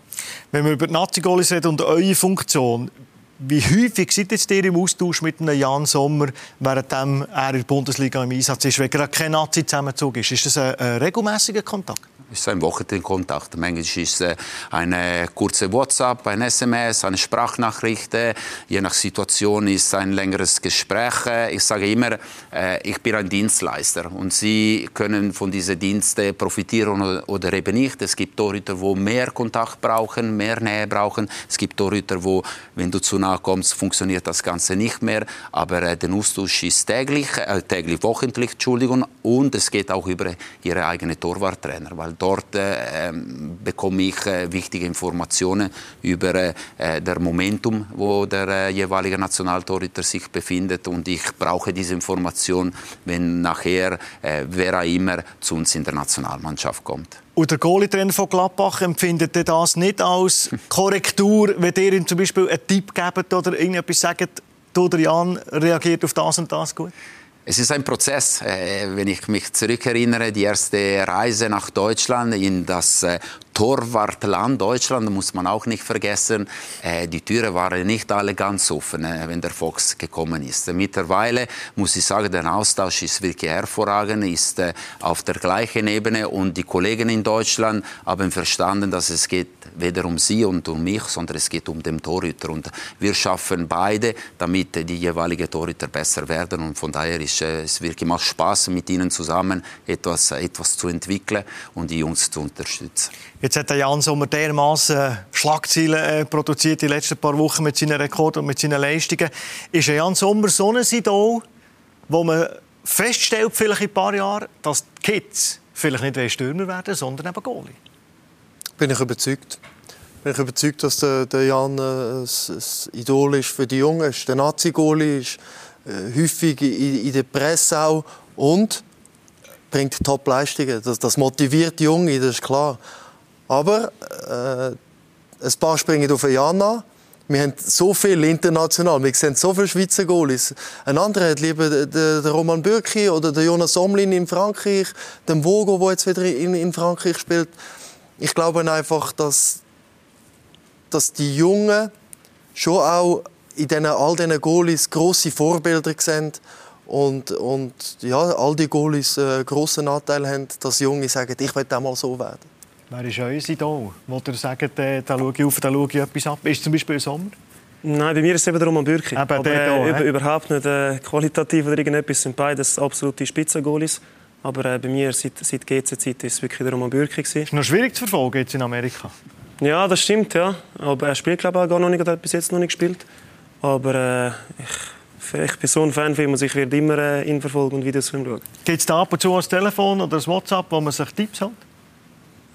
Speaker 1: Wenn wir über die Nazi-Goalies reden und eure Funktion, wie häufig seid jetzt ihr im Austausch mit einem Jan Sommer, während er in der Bundesliga im Einsatz ist, wenn gerade kein Nazi-Zusammenzug ist? Ist das ein, ein regelmäßiger Kontakt?
Speaker 2: ist ein Wochenendkontakt. Manchmal ist es eine kurze WhatsApp, ein SMS, eine Sprachnachricht. Je nach Situation ist ein längeres Gespräch. Ich sage immer, äh, ich bin ein Dienstleister und Sie können von diesen Diensten profitieren oder eben nicht. Es gibt Torhüter, die mehr Kontakt brauchen, mehr Nähe brauchen. Es gibt Torhüter, wo, wenn du zu nahe kommst, funktioniert das Ganze nicht mehr. Aber äh, der Austausch ist täglich, äh, täglich, wochentlich, Entschuldigung, und es geht auch über Ihre eigene Torwarttrainer, weil dort äh, bekomme ich äh, wichtige Informationen über äh, der Momentum, wo der äh, jeweilige Nationaltorhüter sich befindet und ich brauche diese Information, wenn nachher äh, wer auch immer zu uns in der Nationalmannschaft kommt.
Speaker 1: Und der Goalie-Trainer von Gladbach empfindet das nicht als Korrektur, wenn ihr ihm zum Beispiel einen Tipp gebt oder irgendetwas sagt, du, der Jan reagiert auf das und das gut?
Speaker 2: Es ist ein Prozess. Äh, wenn ich mich zurückerinnere, die erste Reise nach Deutschland in das äh, Torwartland Deutschland muss man auch nicht vergessen. Äh, die Türen waren nicht alle ganz offen, äh, wenn der Fox gekommen ist. Mittlerweile muss ich sagen, der Austausch ist wirklich hervorragend, ist äh, auf der gleichen Ebene und die Kollegen in Deutschland haben verstanden, dass es geht weder um sie und um mich, sondern es geht um den Torhüter und wir schaffen beide, damit die jeweiligen Torhüter besser werden und von daher ist es wirklich macht Spaß mit ihnen zusammen etwas, etwas zu entwickeln und die Jungs zu unterstützen.
Speaker 1: Jetzt hat der Jan Sommer dermaßen Schlagzeilen äh, produziert die letzten paar Wochen mit seinen Rekorden und mit seinen Leistungen. Ist Jan Sommer so ein Idol, wo man feststellt, vielleicht in ein paar Jahren, dass die Kids vielleicht nicht Stürmer werden, sondern eben Goalie?
Speaker 3: Bin ich überzeugt. Bin ich überzeugt, dass der, der Jan ein, ein Idol ist für die Jungen. Ist der Nazi-Goalie ist äh, häufig in, in der Presse auch und bringt Top-Leistungen. Das, das motiviert die Jungen, das ist klar. Aber äh, ein paar springen auf Jana. Wir haben so viel international, wir sehen so viele Schweizer Goalies. Ein anderer hat lieber den, Roman Bürki oder den Jonas Somlin in Frankreich, den Vogo, der jetzt wieder in, in Frankreich spielt. Ich glaube einfach, dass, dass die Jungen schon auch in den, all diesen Goalies grosse Vorbilder sehen und, und ja, all die Goalies äh, grossen Anteil haben, dass Junge sagen, ich will auch mal so werden.
Speaker 1: Wer ist euer Idol? Wollt ihr sagen, da, da schaue ich auf, da schaue ich etwas ab? Ist zum Beispiel Sommer?
Speaker 4: Nein, bei mir ist es eben der Roman Bürki. Eben Aber, äh, über, überhaupt nicht äh, qualitativ oder irgendetwas. sind beides absolute Spitzengoalies. Aber äh, bei mir seit, seit GC-Zeit ist es wirklich der Roman Bürki.
Speaker 1: Ist noch schwierig zu verfolgen jetzt in Amerika?
Speaker 4: Ja, das stimmt, ja. Aber er spielt glaube ich auch gar noch nicht, oder hat bis jetzt noch nicht gespielt. Aber äh, ich, ich bin so ein Fan von ihm und ich werde immer äh, ihn verfolgen und Videos von ihm schauen.
Speaker 1: Gibt es da ab und zu ein Telefon oder ein WhatsApp, wo man sich Tipps hat?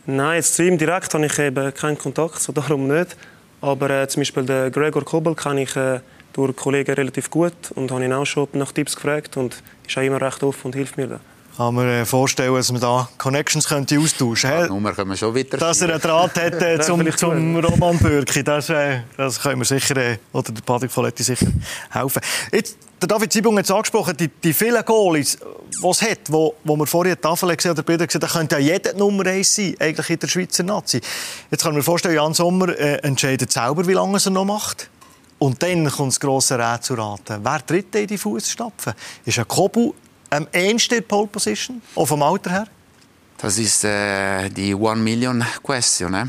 Speaker 4: Nein, jetzt zu ihm direkt habe ich eben keinen Kontakt, so darum nicht. Aber äh, zum Beispiel den Gregor Kobel kenne ich äh, durch Kollegen relativ gut und habe ihn auch schon nach Tipps gefragt und ist auch immer recht offen und hilft mir da
Speaker 1: kann mir äh, vorstellen, dass man da Connections könnte austauschen könnte.
Speaker 2: Nummer können wir schon wieder
Speaker 1: Dass er einen Draht hat äh, zum, zum Roman Bürki, das, äh, das können wir sicher, äh, oder der Patrick Folletti sicher helfen. Jetzt, der David Zibung hat es angesprochen, die, die vielen Goalies, die es hat, wo, wo wir vorher die Tafel gesehen oder Bilder gesehen da könnte ja jeder Nummer 1 sein, eigentlich in der Schweizer Nazi. Jetzt kann man mir vorstellen, Jan Sommer äh, entscheidet selber, wie lange er noch macht. Und dann kommt das grosse Rätsel zu raten. Wer tritt in die Fußstapfen? Ist ein Kobu am ehesten Pole Position, auch vom Alter her?
Speaker 2: Das ist äh, die One Million Question, äh,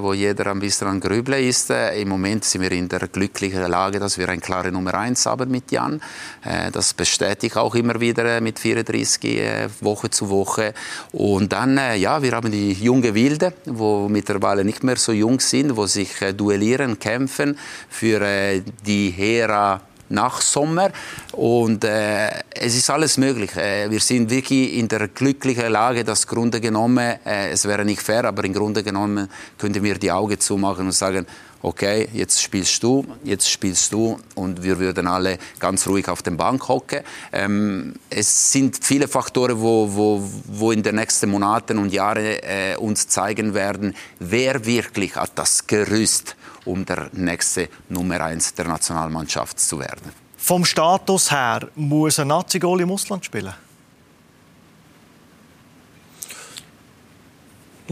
Speaker 2: wo jeder ein bisschen an Grübeln ist. Äh, Im Moment sind wir in der glücklichen Lage, dass wir eine klare Nummer 1 haben mit Jan. Äh, das bestätigt auch immer wieder äh, mit 34 äh, Woche zu Woche. Und dann, äh, ja, wir haben die junge Wilde, wo mittlerweile nicht mehr so jung sind, wo sich duellieren, kämpfen für die Hera nach Sommer. Und äh, es ist alles möglich. Äh, wir sind wirklich in der glücklichen Lage, dass Grunde genommen, äh, es wäre nicht fair, aber im Grunde genommen könnten wir die Augen zumachen und sagen, okay, jetzt spielst du, jetzt spielst du und wir würden alle ganz ruhig auf der Bank hocken. Ähm, es sind viele Faktoren, wo, wo, wo in den nächsten Monaten und Jahren äh, uns zeigen werden, wer wirklich hat das Gerüst um der nächste Nummer 1 der Nationalmannschaft zu werden.
Speaker 1: Vom Status her muss ein Nazi-Goal im Ausland spielen?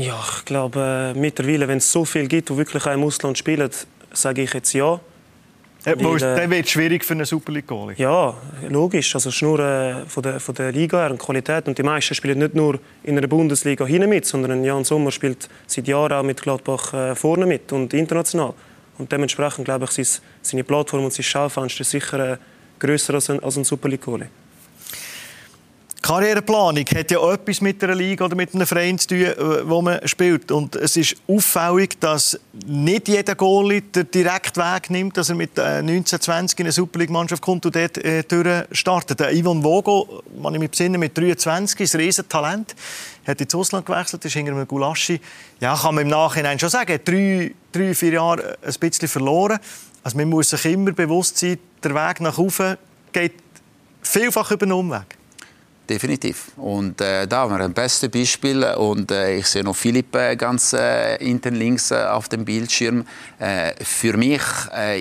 Speaker 4: Ja, ich glaube, äh, mittlerweile, wenn es so viel gibt, die wirklich auch im Ausland spielen, sage ich jetzt ja.
Speaker 1: Äh, Weil, äh, dann wird es schwierig für einen Super League-Goalie.
Speaker 4: Ja, logisch. Also es ist nur äh, von, der, von der Liga her und Qualität. Und die meisten spielen nicht nur in einer Bundesliga hinten mit, sondern Jan Sommer spielt seit Jahren auch mit Gladbach äh, vorne mit und international. Und dementsprechend glaube ich, ist seine Plattform und sein Schaufenster sicher äh, grösser als ein, als ein Super League-Goalie.
Speaker 1: Karriereplanung hat ja etwas mit einer Liga oder mit einem Verein zu tun, äh, wo man spielt. Und es ist auffällig, dass nicht jeder Goalie den direkten Weg nimmt, dass er mit 1920 äh, in eine Superliga-Mannschaft kommt und dort äh, startet. Der Ivan Vogo, man ich mich besinne, mit 23, ist ein Riesentalent. Hat ins Ausland gewechselt, ist hinter einem Gulaschi. Ja, kann man im Nachhinein schon sagen, drei, drei, vier Jahre ein bisschen verloren. Also man muss sich immer bewusst sein, der Weg nach oben geht vielfach über einen Umweg.
Speaker 2: Definitiv. Und äh, da haben wir ein bestes Beispiel. Und äh, ich sehe noch Philipp äh, ganz äh, hinten links äh, auf dem Bildschirm. Äh, für mich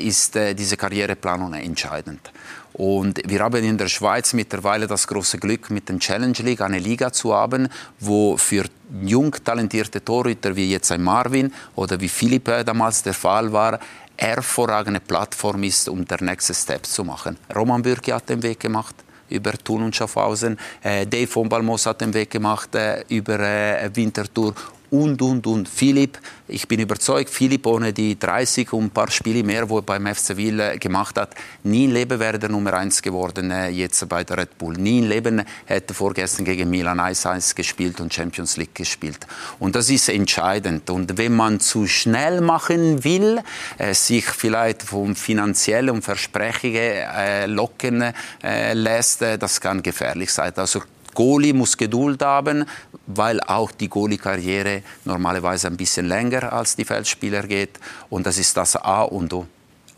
Speaker 2: ist diese Karriereplanung entscheidend. Und wir haben in der Schweiz mittlerweile das große Glück, mit dem Challenge League eine Liga zu haben, wo für jung talentierte Torhüter wie jetzt ein Marvin oder wie Philipp damals der Fall war, hervorragende Plattform ist, um den nächsten Step zu machen. Roman Bürki hat den Weg gemacht über Thun und Schaffhausen. Äh, Dave von Balmos hat den Weg gemacht äh, über äh, Winterthur und, und, und. Philipp, ich bin überzeugt, Philipp ohne die 30 und ein paar Spiele mehr, wo er beim FC Sevilla gemacht hat, nie im Leben wäre der Nummer 1 geworden äh, jetzt bei der Red Bull. Nie im Leben hätte er vorgestern gegen Milan 1-1 gespielt und Champions League gespielt. Und das ist entscheidend. Und wenn man zu schnell machen will, äh, sich vielleicht vom finanziellen Versprechungen äh, locken äh, lässt, äh, das kann gefährlich sein. Also Goalie muss Geduld haben, weil auch die Goalie-Karriere normalerweise ein bisschen länger als die Feldspieler geht. Und das ist das A und O.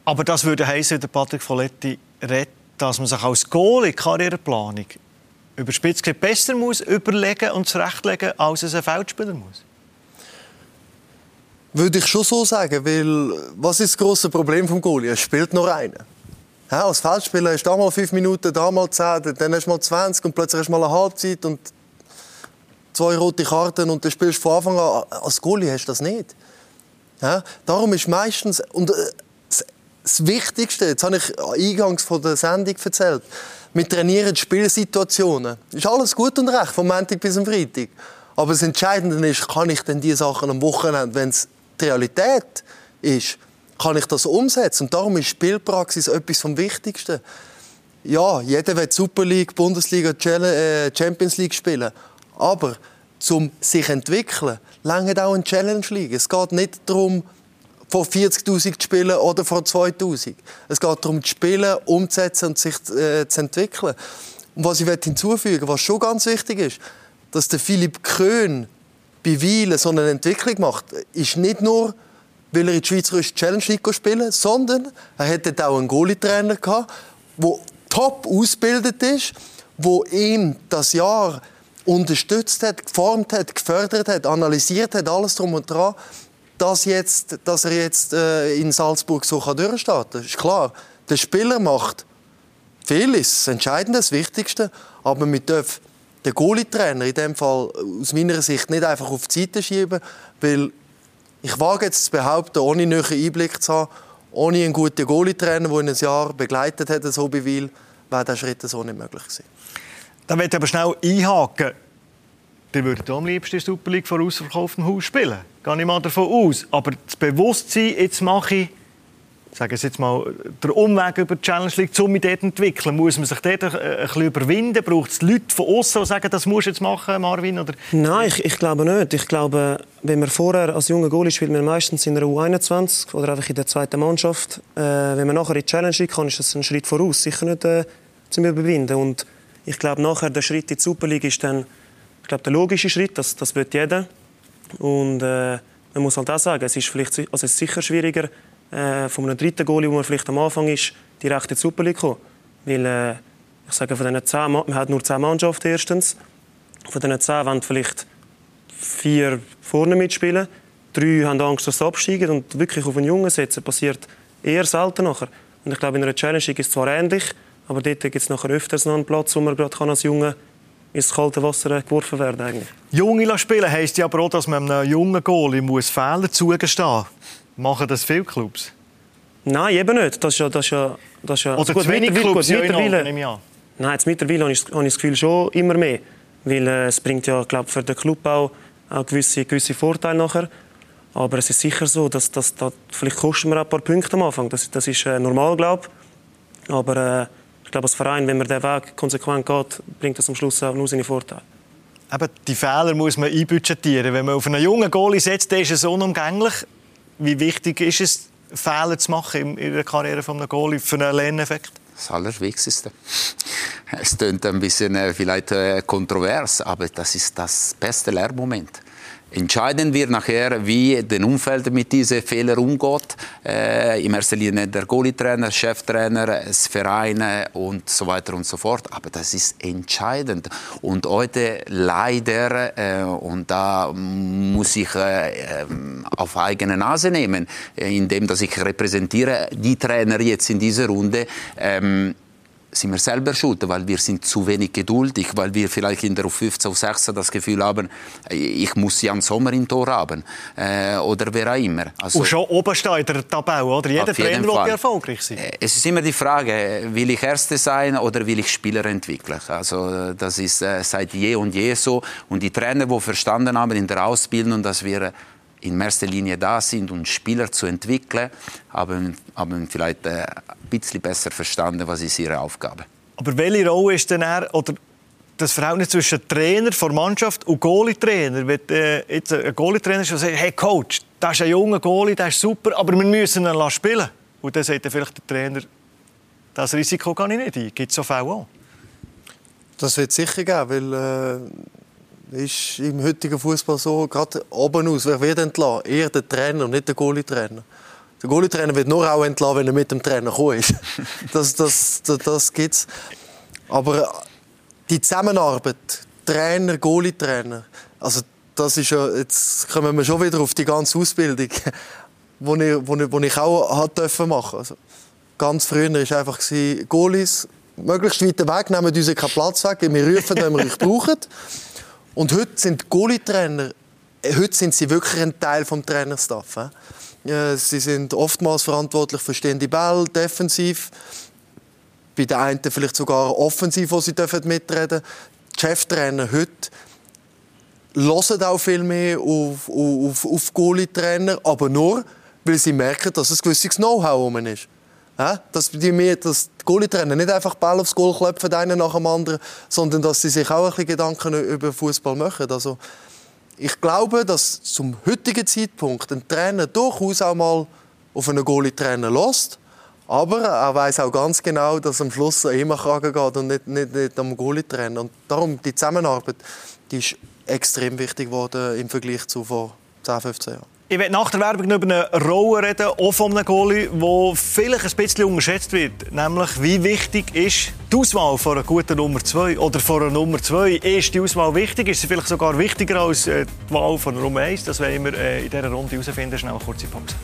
Speaker 1: Aber das würde heißen, der Patrick Folletti redet, dass man sich als Goalie Karriereplanung überspitzt besser muss überlegen und zurechtlegen, als es ein Feldspieler muss.
Speaker 3: Würde ich schon so sagen, weil was ist das große Problem vom Goalie? Er spielt nur einen. Ja, als Feldspieler hast du da mal fünf Minuten, da mal zehn, dann hast du mal 20 und plötzlich hast du mal eine Halbzeit und zwei rote Karten und dann spielst du von Anfang an. Als Goalie hast du das nicht. Ja, darum ist meistens und äh, das Wichtigste, jetzt habe ich eingangs von der Sendung erzählt, wir trainieren Spielsituationen. Ist alles gut und recht, vom Montag bis zum Freitag. Aber das Entscheidende ist, kann ich denn diese Sachen am Wochenende, wenn es die Realität ist, kann ich das umsetzen? Und darum ist Spielpraxis etwas vom Wichtigsten. Ja, jeder will Super League, Bundesliga, äh, Champions League spielen. Aber zum sich entwickeln, lange auch eine Challenge League. Es geht nicht darum, vor 40.000 zu spielen oder vor 2.000. Es geht darum, zu spielen, umzusetzen und sich äh, zu entwickeln. Und was ich hinzufügen was schon ganz wichtig ist, dass der Philipp Köhn bei Wielen so eine Entwicklung macht, ist nicht nur weil er in die Schweizerische Challenge League spielen sondern er hatte auch einen Goalie-Trainer der top ausgebildet ist, wo ihm das Jahr unterstützt hat, geformt hat, gefördert hat, analysiert hat, alles drum und dran, dass, jetzt, dass er jetzt äh, in Salzburg so kann durchstehen kann. Ist klar. Der Spieler macht vieles, das Entscheidende, das Wichtigste, aber wir dürfen den Goalie-Trainer in dem Fall aus meiner Sicht nicht einfach auf die Seite schieben, weil ich wage jetzt zu behaupten, ohne näheren Einblick zu haben, ohne einen guten Goalie-Trainer, der ihn ein Jahr begleitet hat, so bei Wil, wäre dieser Schritt so nicht möglich gewesen.
Speaker 1: Dann ich aber schnell einhaken. Ihr würdet am liebsten der Super League vor ausverkauftem Haus spielen. Gehe ich mal davon aus. Aber das Bewusstsein, jetzt mache ich sagen Sie jetzt mal, der Umweg über die Challenge League, um mich dort zu entwickeln, muss man sich dort ein, bisschen überwinden? Braucht es Leute von außen, die sagen, das musst du jetzt machen, Marvin? Oder?
Speaker 4: Nein, ich, ich, glaube nicht. Ich glaube, wenn man vorher als junger Goalie spielt, man meistens in der U21 oder einfach in der zweiten Mannschaft. Äh, wenn man nachher in die Challenge League kann, ist das ein Schritt voraus. Sicher nicht äh, zum Überwinden. Und ich glaube, nachher der Schritt in die Super ist dann ich glaube, der logische Schritt. Das, das wird jeder. Und äh, man muss halt auch sagen, es ist, vielleicht, also es ist sicher schwieriger, äh, von einem dritten Goalie, wo man vielleicht am Anfang ist, direkt in die Super League kommen. Weil, äh, ich sage, von diesen zehn, man hat nur zehn Mannschaften erstens. Von diesen zehn wollen vielleicht vier vorne mitspielen. Drei haben Angst, dass sie absteigen. Und wirklich auf einen Jungen setzen passiert eher selten nachher. Und ich glaube, in einer Challenge ist es zwar ähnlich, aber dort gibt es nachher öfters noch einen Platz, wo man gerade als Junge ins kalte Wasser geworfen werden eigentlich.
Speaker 1: Junge spielen heisst ja aber auch, dass man einem jungen Goalie muss Fehler zugestehen muss. Machen das viele Clubs?
Speaker 4: Nein, eben nicht. Das ist ja, das ist ja, das ist ja
Speaker 1: Oder gut, zu wenig Clubs,
Speaker 4: gut, mittlerweile, ja, Nein, jetzt mittlerweile habe ich, habe ich das Gefühl schon immer mehr. Weil äh, es bringt ja, glaube für den Club auch, auch gewisse, gewisse Vorteile nachher. Aber es ist sicher so, dass, dass, dass vielleicht kosten wir ein paar Punkte am Anfang. Das, das ist äh, normal, glaube ich. Aber äh, ich glaube, als Verein, wenn man diesen Weg konsequent geht, bringt das am Schluss auch nur seine Vorteile.
Speaker 1: Eben, die Fehler muss man einbudgetieren. Wenn man auf einen jungen Goalie setzt, ist es unumgänglich wie wichtig ist es, Fehler zu machen in der Karriere von einem Goalie für einen Lerneffekt?
Speaker 2: Das Allerwichtigste. Es klingt ein bisschen äh, vielleicht äh, kontrovers, aber das ist das beste Lehrmoment entscheiden wir nachher, wie das Umfeld mit diesen Fehlern umgeht. Äh, in erster Linie der Goalie-Trainer, Cheftrainer, das Verein und so weiter und so fort. Aber das ist entscheidend. Und heute leider, äh, und da muss ich äh, auf eigene Nase nehmen, äh, indem dass ich repräsentiere die Trainer jetzt in dieser Runde, ähm, sind wir selber schuld, weil wir sind zu wenig geduldig, weil wir vielleicht in der 15 auf 16 das Gefühl haben, ich muss Jan Sommer im Tor haben äh, oder wer auch immer.
Speaker 1: Also, Und schon oben steht in der Tabelle, oder? Jeder Trainer will erfolgreich sein. Äh,
Speaker 2: es ist immer die Frage, will ich Erste sein oder will ich Spieler entwickeln? Also das ist äh, seit je und je so. Und die Trainer, die verstanden haben in der Ausbildung, dass wir in erster Linie da sind, um Spieler zu entwickeln, haben, haben vielleicht äh, ein bisschen besser verstanden, was ist ihre Aufgabe.
Speaker 1: Aber welche Rolle ist denn er, oder das Verhältnis zwischen Trainer der Mannschaft und Goalie-Trainer? Wenn äh, jetzt ein Goalie-Trainer sagt, hey Coach, das ist ein junger Goalie, der ist super, aber wir müssen ihn spielen Und dann sagt vielleicht der Trainer, das Risiko kann ich nicht ein. Gibt es so Fälle auch?
Speaker 3: Das wird es sicher geben, weil äh, ist im heutigen Fußball so, gerade oben aus, wer wird entlassen? Eher der Trainer, nicht der Goalie-Trainer. Der Goalie-Trainer wird nur auch entlassen, wenn er mit dem Trainer gekommen ist. Das, das, das, das gibt es. Aber die Zusammenarbeit, Trainer, Goalie-Trainer, also das ist ja, jetzt kommen wir schon wieder auf die ganze Ausbildung, die ich, wo ich, auch hat dürfen machen. Also, ganz früher war einfach Goalies möglichst weit weg, nehmen uns keinen Platz weg, wir rufen, wenn wir euch brauchen. Und heute sind Goalie-Trainer, äh, heute sind sie wirklich ein Teil des Trainerstaff. Sie sind oftmals verantwortlich für stehende Bälle, defensiv. Bei den einen vielleicht sogar offensiv, wo sie mitreden dürfen. Die Cheftrainer heute hören auch viel mehr auf, auf, auf Goalie-Trainer, aber nur, weil sie merken, dass es ein gewisses Know-how ist. Dass die, dass die Goalie-Trainer nicht einfach Ball aufs Goal klopfen, einen nach dem anderen, sondern dass sie sich auch ein bisschen Gedanken über Fußball machen. Also, ich glaube, dass zum heutigen Zeitpunkt ein Trainer durchaus auch mal auf einen Goalie-Trainer lässt. Aber er weiß auch ganz genau, dass am Schluss immer Kragen geht und nicht, nicht, nicht am Goalie-Trainer. Und darum die Zusammenarbeit, die ist extrem wichtig geworden im Vergleich zu vor 10, 15 Jahren.
Speaker 1: Ich werde nach der Werbung über eine Rolle reden, auch von einem Goalie, der vielleicht ein bisschen unterschätzt wird. Nämlich, wie wichtig ist die Auswahl von einer guten Nummer 2 oder von einer Nummer 2? Ist die Auswahl wichtig? Ist sie vielleicht sogar wichtiger als äh, die Wahl von Nummer 1? Das werden wir äh, in dieser Runde herausfinden. Schnell eine kurze Pause.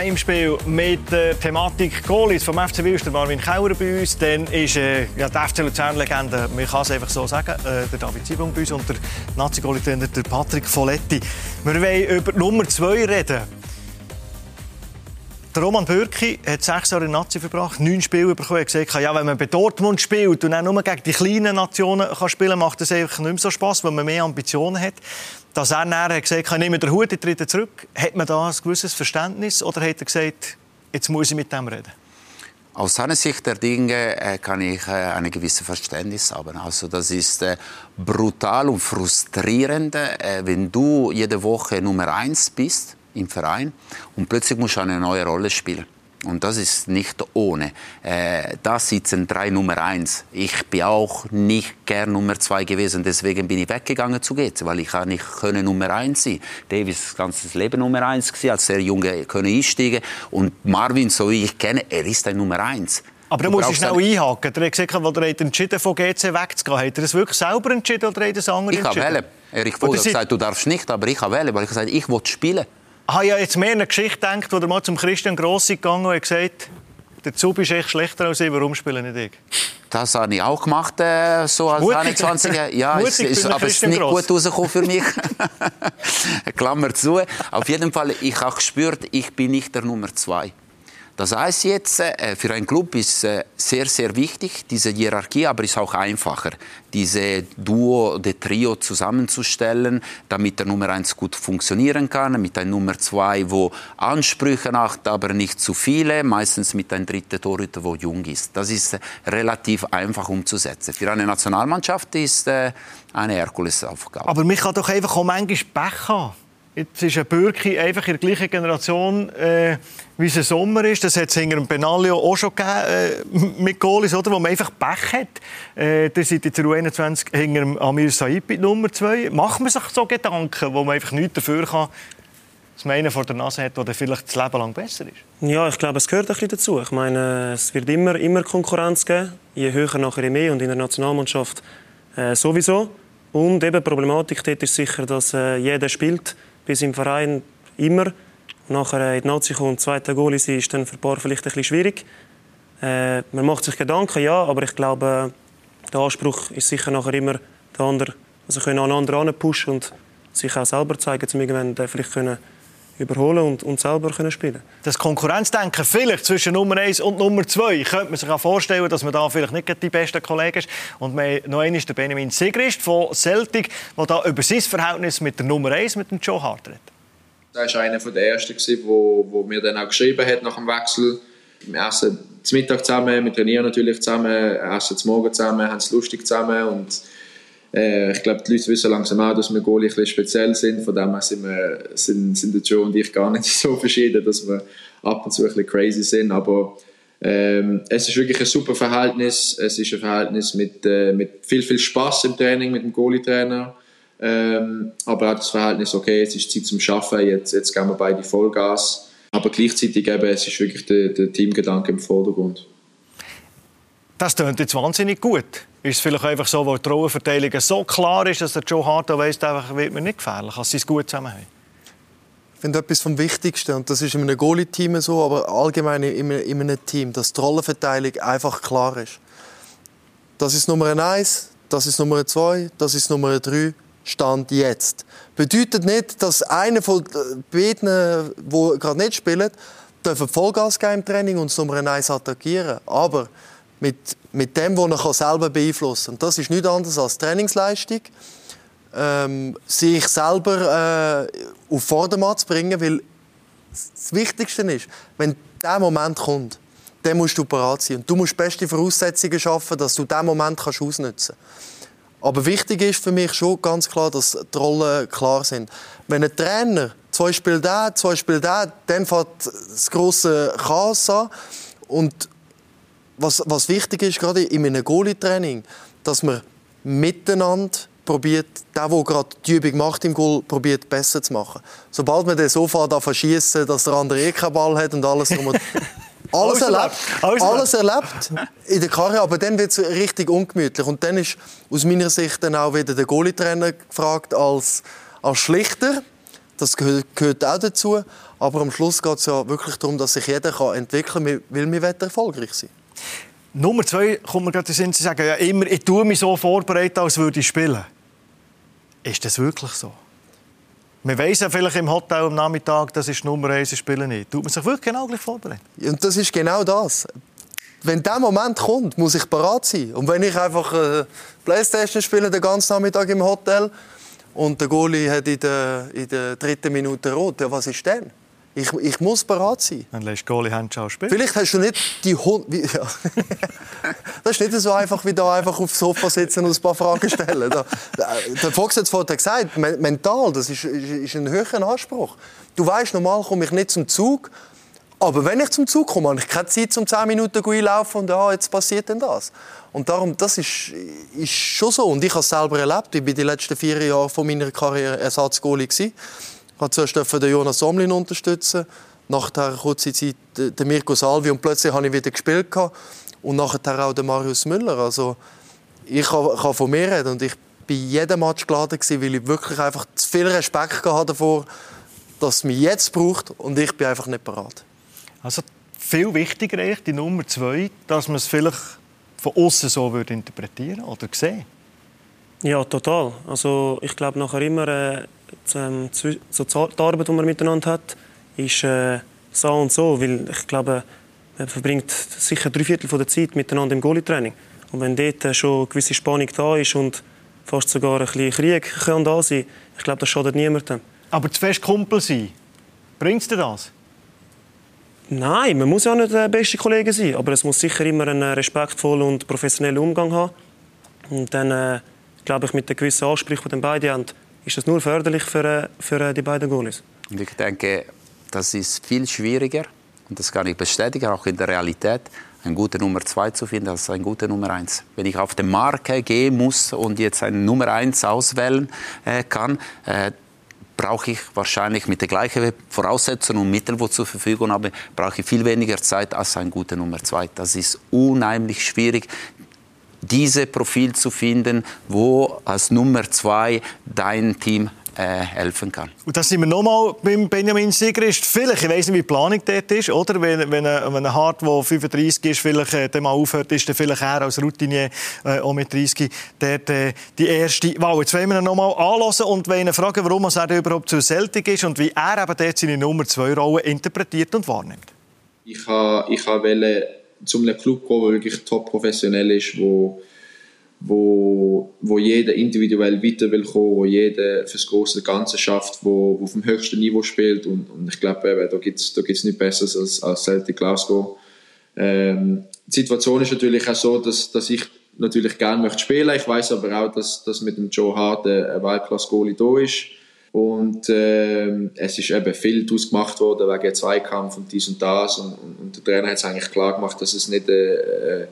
Speaker 1: Heimspiel mit der Thematik Goalies vom FC Wilster, Marvin Kauer bei uns. Dann ist äh, ja, die FC Luzern-Legende, kann es einfach so sagen, äh, der David Zibung bei uns und der Nazi-Goalie-Trainer Patrick Folletti. Wir wollen über Nummer 2 reden. Roman Bürki hat sechs Jahre in Nazi verbracht, neun Spiele bekommen. Er gesagt, ja, wenn man bei Dortmund spielt und dann nur gegen die kleinen Nationen kann spielen macht es einfach nicht so Spass, weil man mehr Ambitionen hat. Dass er hat gesagt hat, ich nehme den Hut, ich trete zurück, hat man da ein gewisses Verständnis oder hat er gesagt, jetzt muss ich mit dem reden?
Speaker 2: Aus seiner Sicht der Dinge äh, kann ich äh, ein gewisses Verständnis haben. Also das ist äh, brutal und frustrierend, wenn du jede Woche Nummer eins bist im Verein und plötzlich musst du eine neue Rolle spielen. Und das ist nicht ohne. Äh, da sitzen drei Nummer eins. Ich bin auch nicht gern Nummer zwei gewesen, deswegen bin ich weggegangen zu GC, weil ich nicht können Nummer eins sein. Davis das ganze Leben Nummer eins gewesen, als sehr junge können einsteigen. Und Marvin, so wie ich kenne, er ist ein Nummer eins.
Speaker 1: Aber da muss ich schnell einhaken. Der hat gesagt, als er entschieden von GC wegzugehen, hat er das wirklich selber entschieden oder hat er das andere
Speaker 2: ich entschieden? Ich habe wählen. Erich Vogel hat gesagt, du darfst nicht, aber ich habe wählen, weil ich gesagt ich will spielen
Speaker 1: habe ja jetzt mehr an eine Geschichte gedacht, wo er mal zum Christian Grossi gegangen und gesagt der Zub ist echt schlechter als ich, warum spiele nicht ich?
Speaker 2: Das habe ich auch gemacht, äh, so als Mutig. 21er. Ja, ist, ist, aber es ist nicht Gross. gut rausgekommen für mich. Klammer zu. Auf jeden Fall, ich habe gespürt, ich bin nicht der Nummer zwei. Das heißt jetzt, äh, für einen Club ist äh, sehr, sehr wichtig, diese Hierarchie, aber ist auch einfacher, diese Duo, de Trio zusammenzustellen, damit der Nummer eins gut funktionieren kann, mit einem Nummer zwei, wo Ansprüche macht, aber nicht zu viele, meistens mit einem dritten Torhüter, wo jung ist. Das ist äh, relativ einfach umzusetzen. Für eine Nationalmannschaft ist eine Herkulesaufgabe.
Speaker 1: Aber mich kann doch einfach auch manchmal Pech haben. Jetzt ist ein Bürki einfach in der gleichen Generation, äh, wie es Sommer ist. Das hat es hinter dem Benaglio auch schon gegeben, äh, mit Goalies, oder? wo man einfach Pech hat. Äh, der seid jetzt in U21 hinter dem Amir Said Nummer 2. Macht man sich so Gedanken, wo man einfach nichts dafür kann, dass man einen vor der Nase hat, der vielleicht das Leben lang besser ist?
Speaker 4: Ja, ich glaube, es gehört ein bisschen dazu. Ich meine, es wird immer, immer Konkurrenz geben. Je höher, nachher je mehr. Und in der Nationalmannschaft äh, sowieso. Und eben, die Problematik dort ist sicher, dass äh, jeder spielt bis im Verein immer. Nachher in die Nazi kommt, zweiter Goalie sein, ist dann für ein paar vielleicht ein bisschen schwierig. Äh, man macht sich Gedanken, ja, aber ich glaube, der Anspruch ist sicher nachher immer der andere. Also können an anderen pushen und sich auch selber zeigen, um irgendwann vielleicht können überholen und, und selber können spielen
Speaker 1: Das Konkurrenzdenken vielleicht zwischen Nummer 1 und Nummer 2 könnte man sich auch vorstellen, dass man da vielleicht nicht die besten Kollegen ist. Und noch einmal der Benjamin Sigrist von Celtic, der da über sein Verhältnis mit der Nummer 1, mit dem Joe Hart redet.
Speaker 5: Das war einer der ersten, der wo, wo mir dann auch geschrieben hat nach dem Wechsel. Wir essen zum Mittag zusammen, wir trainieren natürlich zusammen, essen zum Morgen zusammen, haben es lustig zusammen und äh, ich glaube, die Leute wissen langsam auch, dass wir Goalie ein bisschen speziell sind. Von dem her sind, wir, sind, sind Joe und ich gar nicht so verschieden, dass wir ab und zu ein bisschen crazy sind. Aber ähm, es ist wirklich ein super Verhältnis. Es ist ein Verhältnis mit, äh, mit viel, viel Spaß im Training, mit dem Goalie-Trainer. Ähm, aber auch das Verhältnis, okay, es ist Zeit zum Schaffen, jetzt, jetzt gehen wir beide Vollgas. Aber gleichzeitig eben, es ist wirklich der, der Teamgedanke im Vordergrund.
Speaker 1: Das klingt jetzt wahnsinnig gut. Ist es vielleicht einfach so, weil die Rollenverteilung so klar ist, dass der Joe Hart weiss, einfach wird mir nicht gefährlich, dass sie es gut zusammen haben?
Speaker 3: Ich finde etwas vom Wichtigsten, und das ist in einem Goalie-Team so, aber allgemein in in einem Team, dass die Rollenverteilung einfach klar ist. Das ist Nummer eins, das ist Nummer zwei, das ist Nummer drei. Stand jetzt. Bedeutet nicht, dass einer von beiden, die gerade nicht spielen, Vollgas geben im Training und das Nummer eins attackieren. Aber mit, mit dem, was er selber beeinflussen kann. Und das ist nichts anderes als Trainingsleistung. Ähm, sich selber äh, auf Vordermann zu bringen, weil das Wichtigste ist, wenn der Moment kommt, dann musst du parat sein. Und du musst beste Voraussetzungen schaffen, dass du diesen Moment kannst ausnutzen kannst. Aber wichtig ist für mich schon ganz klar, dass die Rollen klar sind. Wenn ein Trainer zwei Spiele da, zwei Spiele da, dann fängt das große Chaos an. Und was, was wichtig ist, gerade in einem Goalie-Training, dass man miteinander probiert, der, der gerade die Übung macht im Goal, probiert besser zu machen. Sobald man den so fährt, verschießen, dass der andere eh keinen Ball hat und alles drum und alles, erlebt, erlebt. alles erlebt in der Karriere, aber dann wird es richtig ungemütlich und dann ist aus meiner Sicht dann auch wieder der Goalie-Trainer gefragt als, als Schlichter. Das gehört, gehört auch dazu, aber am Schluss geht es ja wirklich darum, dass sich jeder kann entwickeln kann, weil wir erfolgreich sein
Speaker 1: Nummer zwei kommt mir gerade in den Sie sagen ja immer, ich tue mich so vorbereiten, als würde ich spielen. Ist das wirklich so? Man weiss ja vielleicht im Hotel am Nachmittag, das ist Nummer eins, ich spiele nicht. Tut man sich wirklich genau gleich vorbereiten?
Speaker 3: Und das ist genau das. Wenn der Moment kommt, muss ich bereit sein. Und wenn ich einfach äh, Playstation spiele den ganzen Nachmittag im Hotel und der Goalie hat in der, in der dritten Minute rot, ja, was ist denn? Ich, ich muss bereit sein.
Speaker 1: Dann lässt Goalie Handschau spielen.
Speaker 3: Vielleicht hast du nicht die Hund. Ja. das ist nicht so einfach, wie da einfach aufs Sofa sitzen und ein paar Fragen stellen. Da, der Fox hat es vorhin gesagt, mental, das ist, ist ein höherer Anspruch. Du weißt, normal komme ich nicht zum Zug, aber wenn ich zum Zug komme, habe ich keine Zeit, um 10 Minuten einlaufen und ja, jetzt passiert denn das. Und darum, das ist, ist schon so. Und ich habe es selber erlebt. Ich war die letzten vier Jahre von meiner Karriere Ersatzgoalie. Ich durfte zuerst den Jonas Somlin unterstützen, nachher kurze Zeit den Mirko Salvi und plötzlich habe ich wieder gespielt und nachher auch den Marius Müller. Also ich kann, kann von mir reden und ich bin jedem Match geladen weil ich wirklich einfach zu viel Respekt hatte davor, dass es mich jetzt braucht und ich bin einfach nicht bereit.
Speaker 1: Also viel wichtiger eigentlich die Nummer zwei, dass man es vielleicht von außen so würde interpretieren oder sehen.
Speaker 4: Ja, total. Also ich glaube nachher immer äh, ähm, so die Arbeit, die man miteinander hat, ist äh, so und so, weil ich glaube, man verbringt sicher drei Viertel der Zeit miteinander im Goalie-Training. Und wenn dort äh, schon eine gewisse Spannung da ist und fast sogar ein bisschen Krieg kann da sein, ich glaube, das schadet niemandem.
Speaker 1: Aber zu fest Kumpel sein, bringt es dir das?
Speaker 4: Nein, man muss ja nicht der beste Kollege sein, aber es muss sicher immer einen respektvollen und professionellen Umgang haben. Und dann, äh, glaube ich, mit den gewissen Ansprüchen, die beide haben, ist das nur förderlich für, äh, für äh, die beiden Goalies.
Speaker 2: Und ich denke, das ist viel schwieriger, und das kann ich bestätigen, auch in der Realität, eine gute Nummer 2 zu finden als eine gute Nummer 1. Wenn ich auf den Markt gehen muss und jetzt eine Nummer 1 auswählen äh, kann, äh, brauche ich wahrscheinlich mit den gleichen Voraussetzungen und Mitteln, die zur Verfügung habe, brauche ich viel weniger Zeit als eine gute Nummer 2. Das ist unheimlich schwierig diese Profil zu finden, wo als Nummer zwei dein Team äh, helfen kann.
Speaker 1: Und da sind wir nochmal beim Benjamin Sigrist. Vielleicht, ich weiß nicht, wie die Planung dort ist, oder? Wenn, wenn, ein, wenn ein Hart, der 35 ist, vielleicht äh, mal aufhört, ist dann vielleicht er als Routinier äh, auch mit 30 dort, äh, die erste Wahl. Jetzt wollen wir ihn nochmal anhören und wollen ihn fragen, warum er überhaupt zu Celtic ist und wie er eben dort seine Nummer 2 Rolle interpretiert und wahrnimmt.
Speaker 5: Ich wollte ich zu einem Club gehen, der wirklich top professionell ist, wo, wo, wo jeder individuell weiter will kommen, wo jeder fürs große Ganze schafft, wo, wo auf dem höchsten Niveau spielt und, und ich glaube, da gibt es da gibt's nichts Besseres als, als Celtic Glasgow. Ähm, die Situation ist natürlich auch so, dass, dass ich natürlich gerne möchte spielen. Ich weiß aber auch, dass, dass mit dem Joe Hart ein Weltklasse-Goalie da ist. Und äh, es ist eben viel daraus gemacht worden wegen Zweikampf und dies und das. Und, und, und der Trainer hat es eigentlich klar gemacht, dass es nicht äh,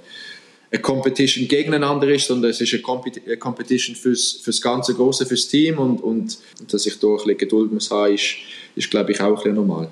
Speaker 5: eine Competition gegeneinander ist, sondern es ist eine, Competition fürs, fürs ganze Große, fürs Team. Und, und, und dass ich da ein bisschen Geduld muss haben, ist, ist glaube ich, auch ein bisschen normal.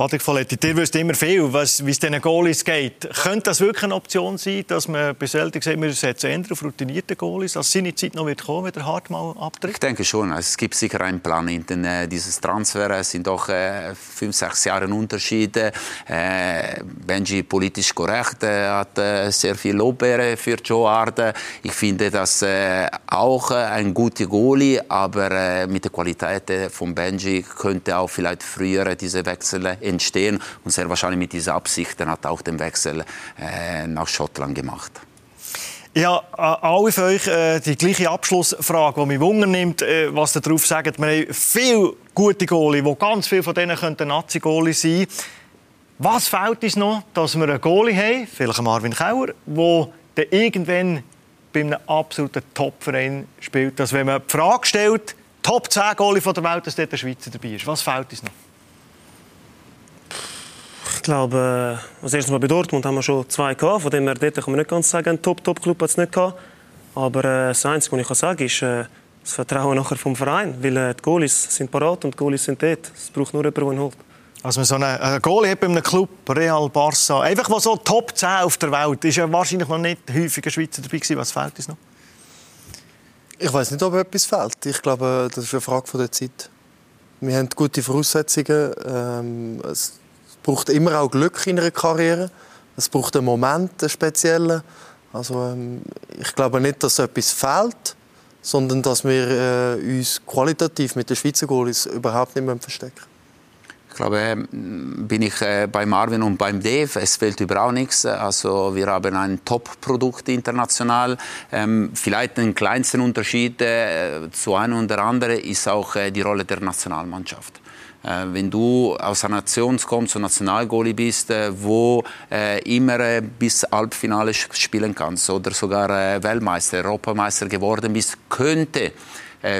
Speaker 1: Patrick Folletti, ihr wisst immer viel, was, wie es diesen Goalies geht. Könnte das wirklich eine Option sein, dass man bei Celtic sagt, wir setzen auf routinierte Goalies, dass seine Zeit noch wird kommen, wenn der Hart mal abtritt?
Speaker 2: Ich denke schon. Es gibt sicher einen Plan hinter äh, dieses Transfer. Es sind doch äh, fünf, sechs Jahre Unterschiede. Äh, Benji politisch korrekt, äh, hat äh, sehr viel Lob für Joe Arde. Ich finde das äh, auch ein guter Goalie, aber mit der Qualität von Benji könnte auch vielleicht früher diese Wechsel entstehen. Und sehr wahrscheinlich mit dieser Absicht dann hat auch den Wechsel äh, nach Schottland gemacht.
Speaker 1: Ja, alle von euch äh, die gleiche Abschlussfrage, die mich Wunder nimmt, äh, was ihr darauf sagt. Wir haben viele gute Goalie, wo ganz viele von denen könnten Nazi-Goalie sein. Was fehlt uns noch, dass wir einen Goalie haben, vielleicht Marvin Kauer, der irgendwann bei einem absoluten Topverein spielt, dass wenn man die Frage stellt, Top 10 Goalie der Welt, dass dort der Schweizer dabei ist. Was fehlt uns noch?
Speaker 4: Ich glaube, äh, als erstes mal bei Dortmund haben wir schon zwei gehabt. Von dem her dort kann man nicht ganz sagen, ein Top-Top-Club hat es nicht gehabt. Aber äh, das Einzige, was ich kann sagen ist äh, das Vertrauen nachher vom Verein. Weil äh, die Goalies sind parat und die Goalies sind dort. Es braucht nur jemanden, der ihn holt.
Speaker 1: Also man so einen, einen Goalie hat bei einem Club, Real, Barca, einfach so Top 10 auf der Welt, ist ja wahrscheinlich noch nicht häufig ein Schweizer dabei gewesen. Was fehlt uns noch?
Speaker 3: Ich weiß nicht, ob etwas fehlt. Ich glaube, das ist eine Frage von der Zeit. Wir haben gute Voraussetzungen. Ähm, es braucht immer auch Glück in einer Karriere. Es braucht einen Moment, einen speziellen. Also, ähm, ich glaube nicht, dass etwas fehlt, sondern dass wir äh, uns qualitativ mit den Schweizer Goalies überhaupt nicht verstecken
Speaker 2: ich glaube, ähm, bin ich äh, bei Marvin und beim Dave. Es fehlt überhaupt nichts. Also wir haben ein Top-Produkt international. Ähm, vielleicht den kleinsten Unterschied äh, zu einem oder anderen ist auch äh, die Rolle der Nationalmannschaft. Äh, wenn du aus einer Nation kommst und Nationalgoalie bist, äh, wo äh, immer bis Halbfinale spielen kannst oder sogar Weltmeister, Europameister geworden bist, könnte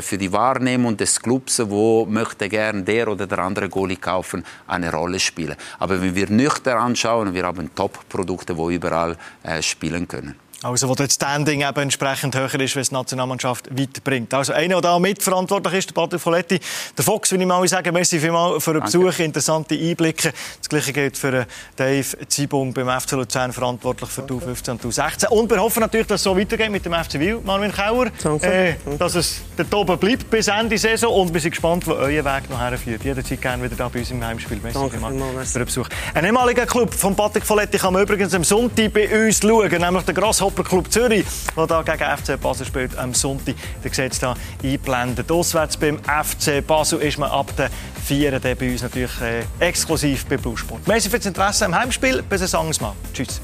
Speaker 2: für die Wahrnehmung des Clubs, wo möchte gern der oder der andere Goalie kaufen, eine Rolle spielen. Aber wenn wir nüchtern anschauen, wir haben Top-Produkte, wo überall spielen können.
Speaker 1: Also wo das Standing eben entsprechend höher ist, wenn es die Nationalmannschaft weiterbringt. Also einer, der da mitverantwortlich ist, der Patrick Folletti. Der Fox, will ich mal sagen, merci vielmals für den Besuch, Danke. interessante Einblicke. Das Gleiche gilt für Dave Zibung beim FC Luzern, verantwortlich für die U15 und U16. Und wir hoffen natürlich, dass es so weitergeht mit dem FC Wil, Marvin Kauer. Äh, dass es dort oben bleibt bis Ende Saison. Und wir sind gespannt, wo euer Weg noch herführt. Jederzeit gerne wieder da bei uns im Heimspiel. Merci
Speaker 4: Danke vielmals
Speaker 1: für den Besuch. Ein ehemaliger Club von Patrick Folletti kann man übrigens am Sonntag bei uns schauen, nämlich der Grasshopper Club Zürich, der hier gegen FC Basel spielt am Sonntag. Ihr seht es hier eingeblendet. Auswärts beim FC Basel ist man ab der 4. bei uns natürlich äh, exklusiv bei Blue Sport. Merci das Interesse am Heimspiel. Bis ein anderes Mal. Tschüss.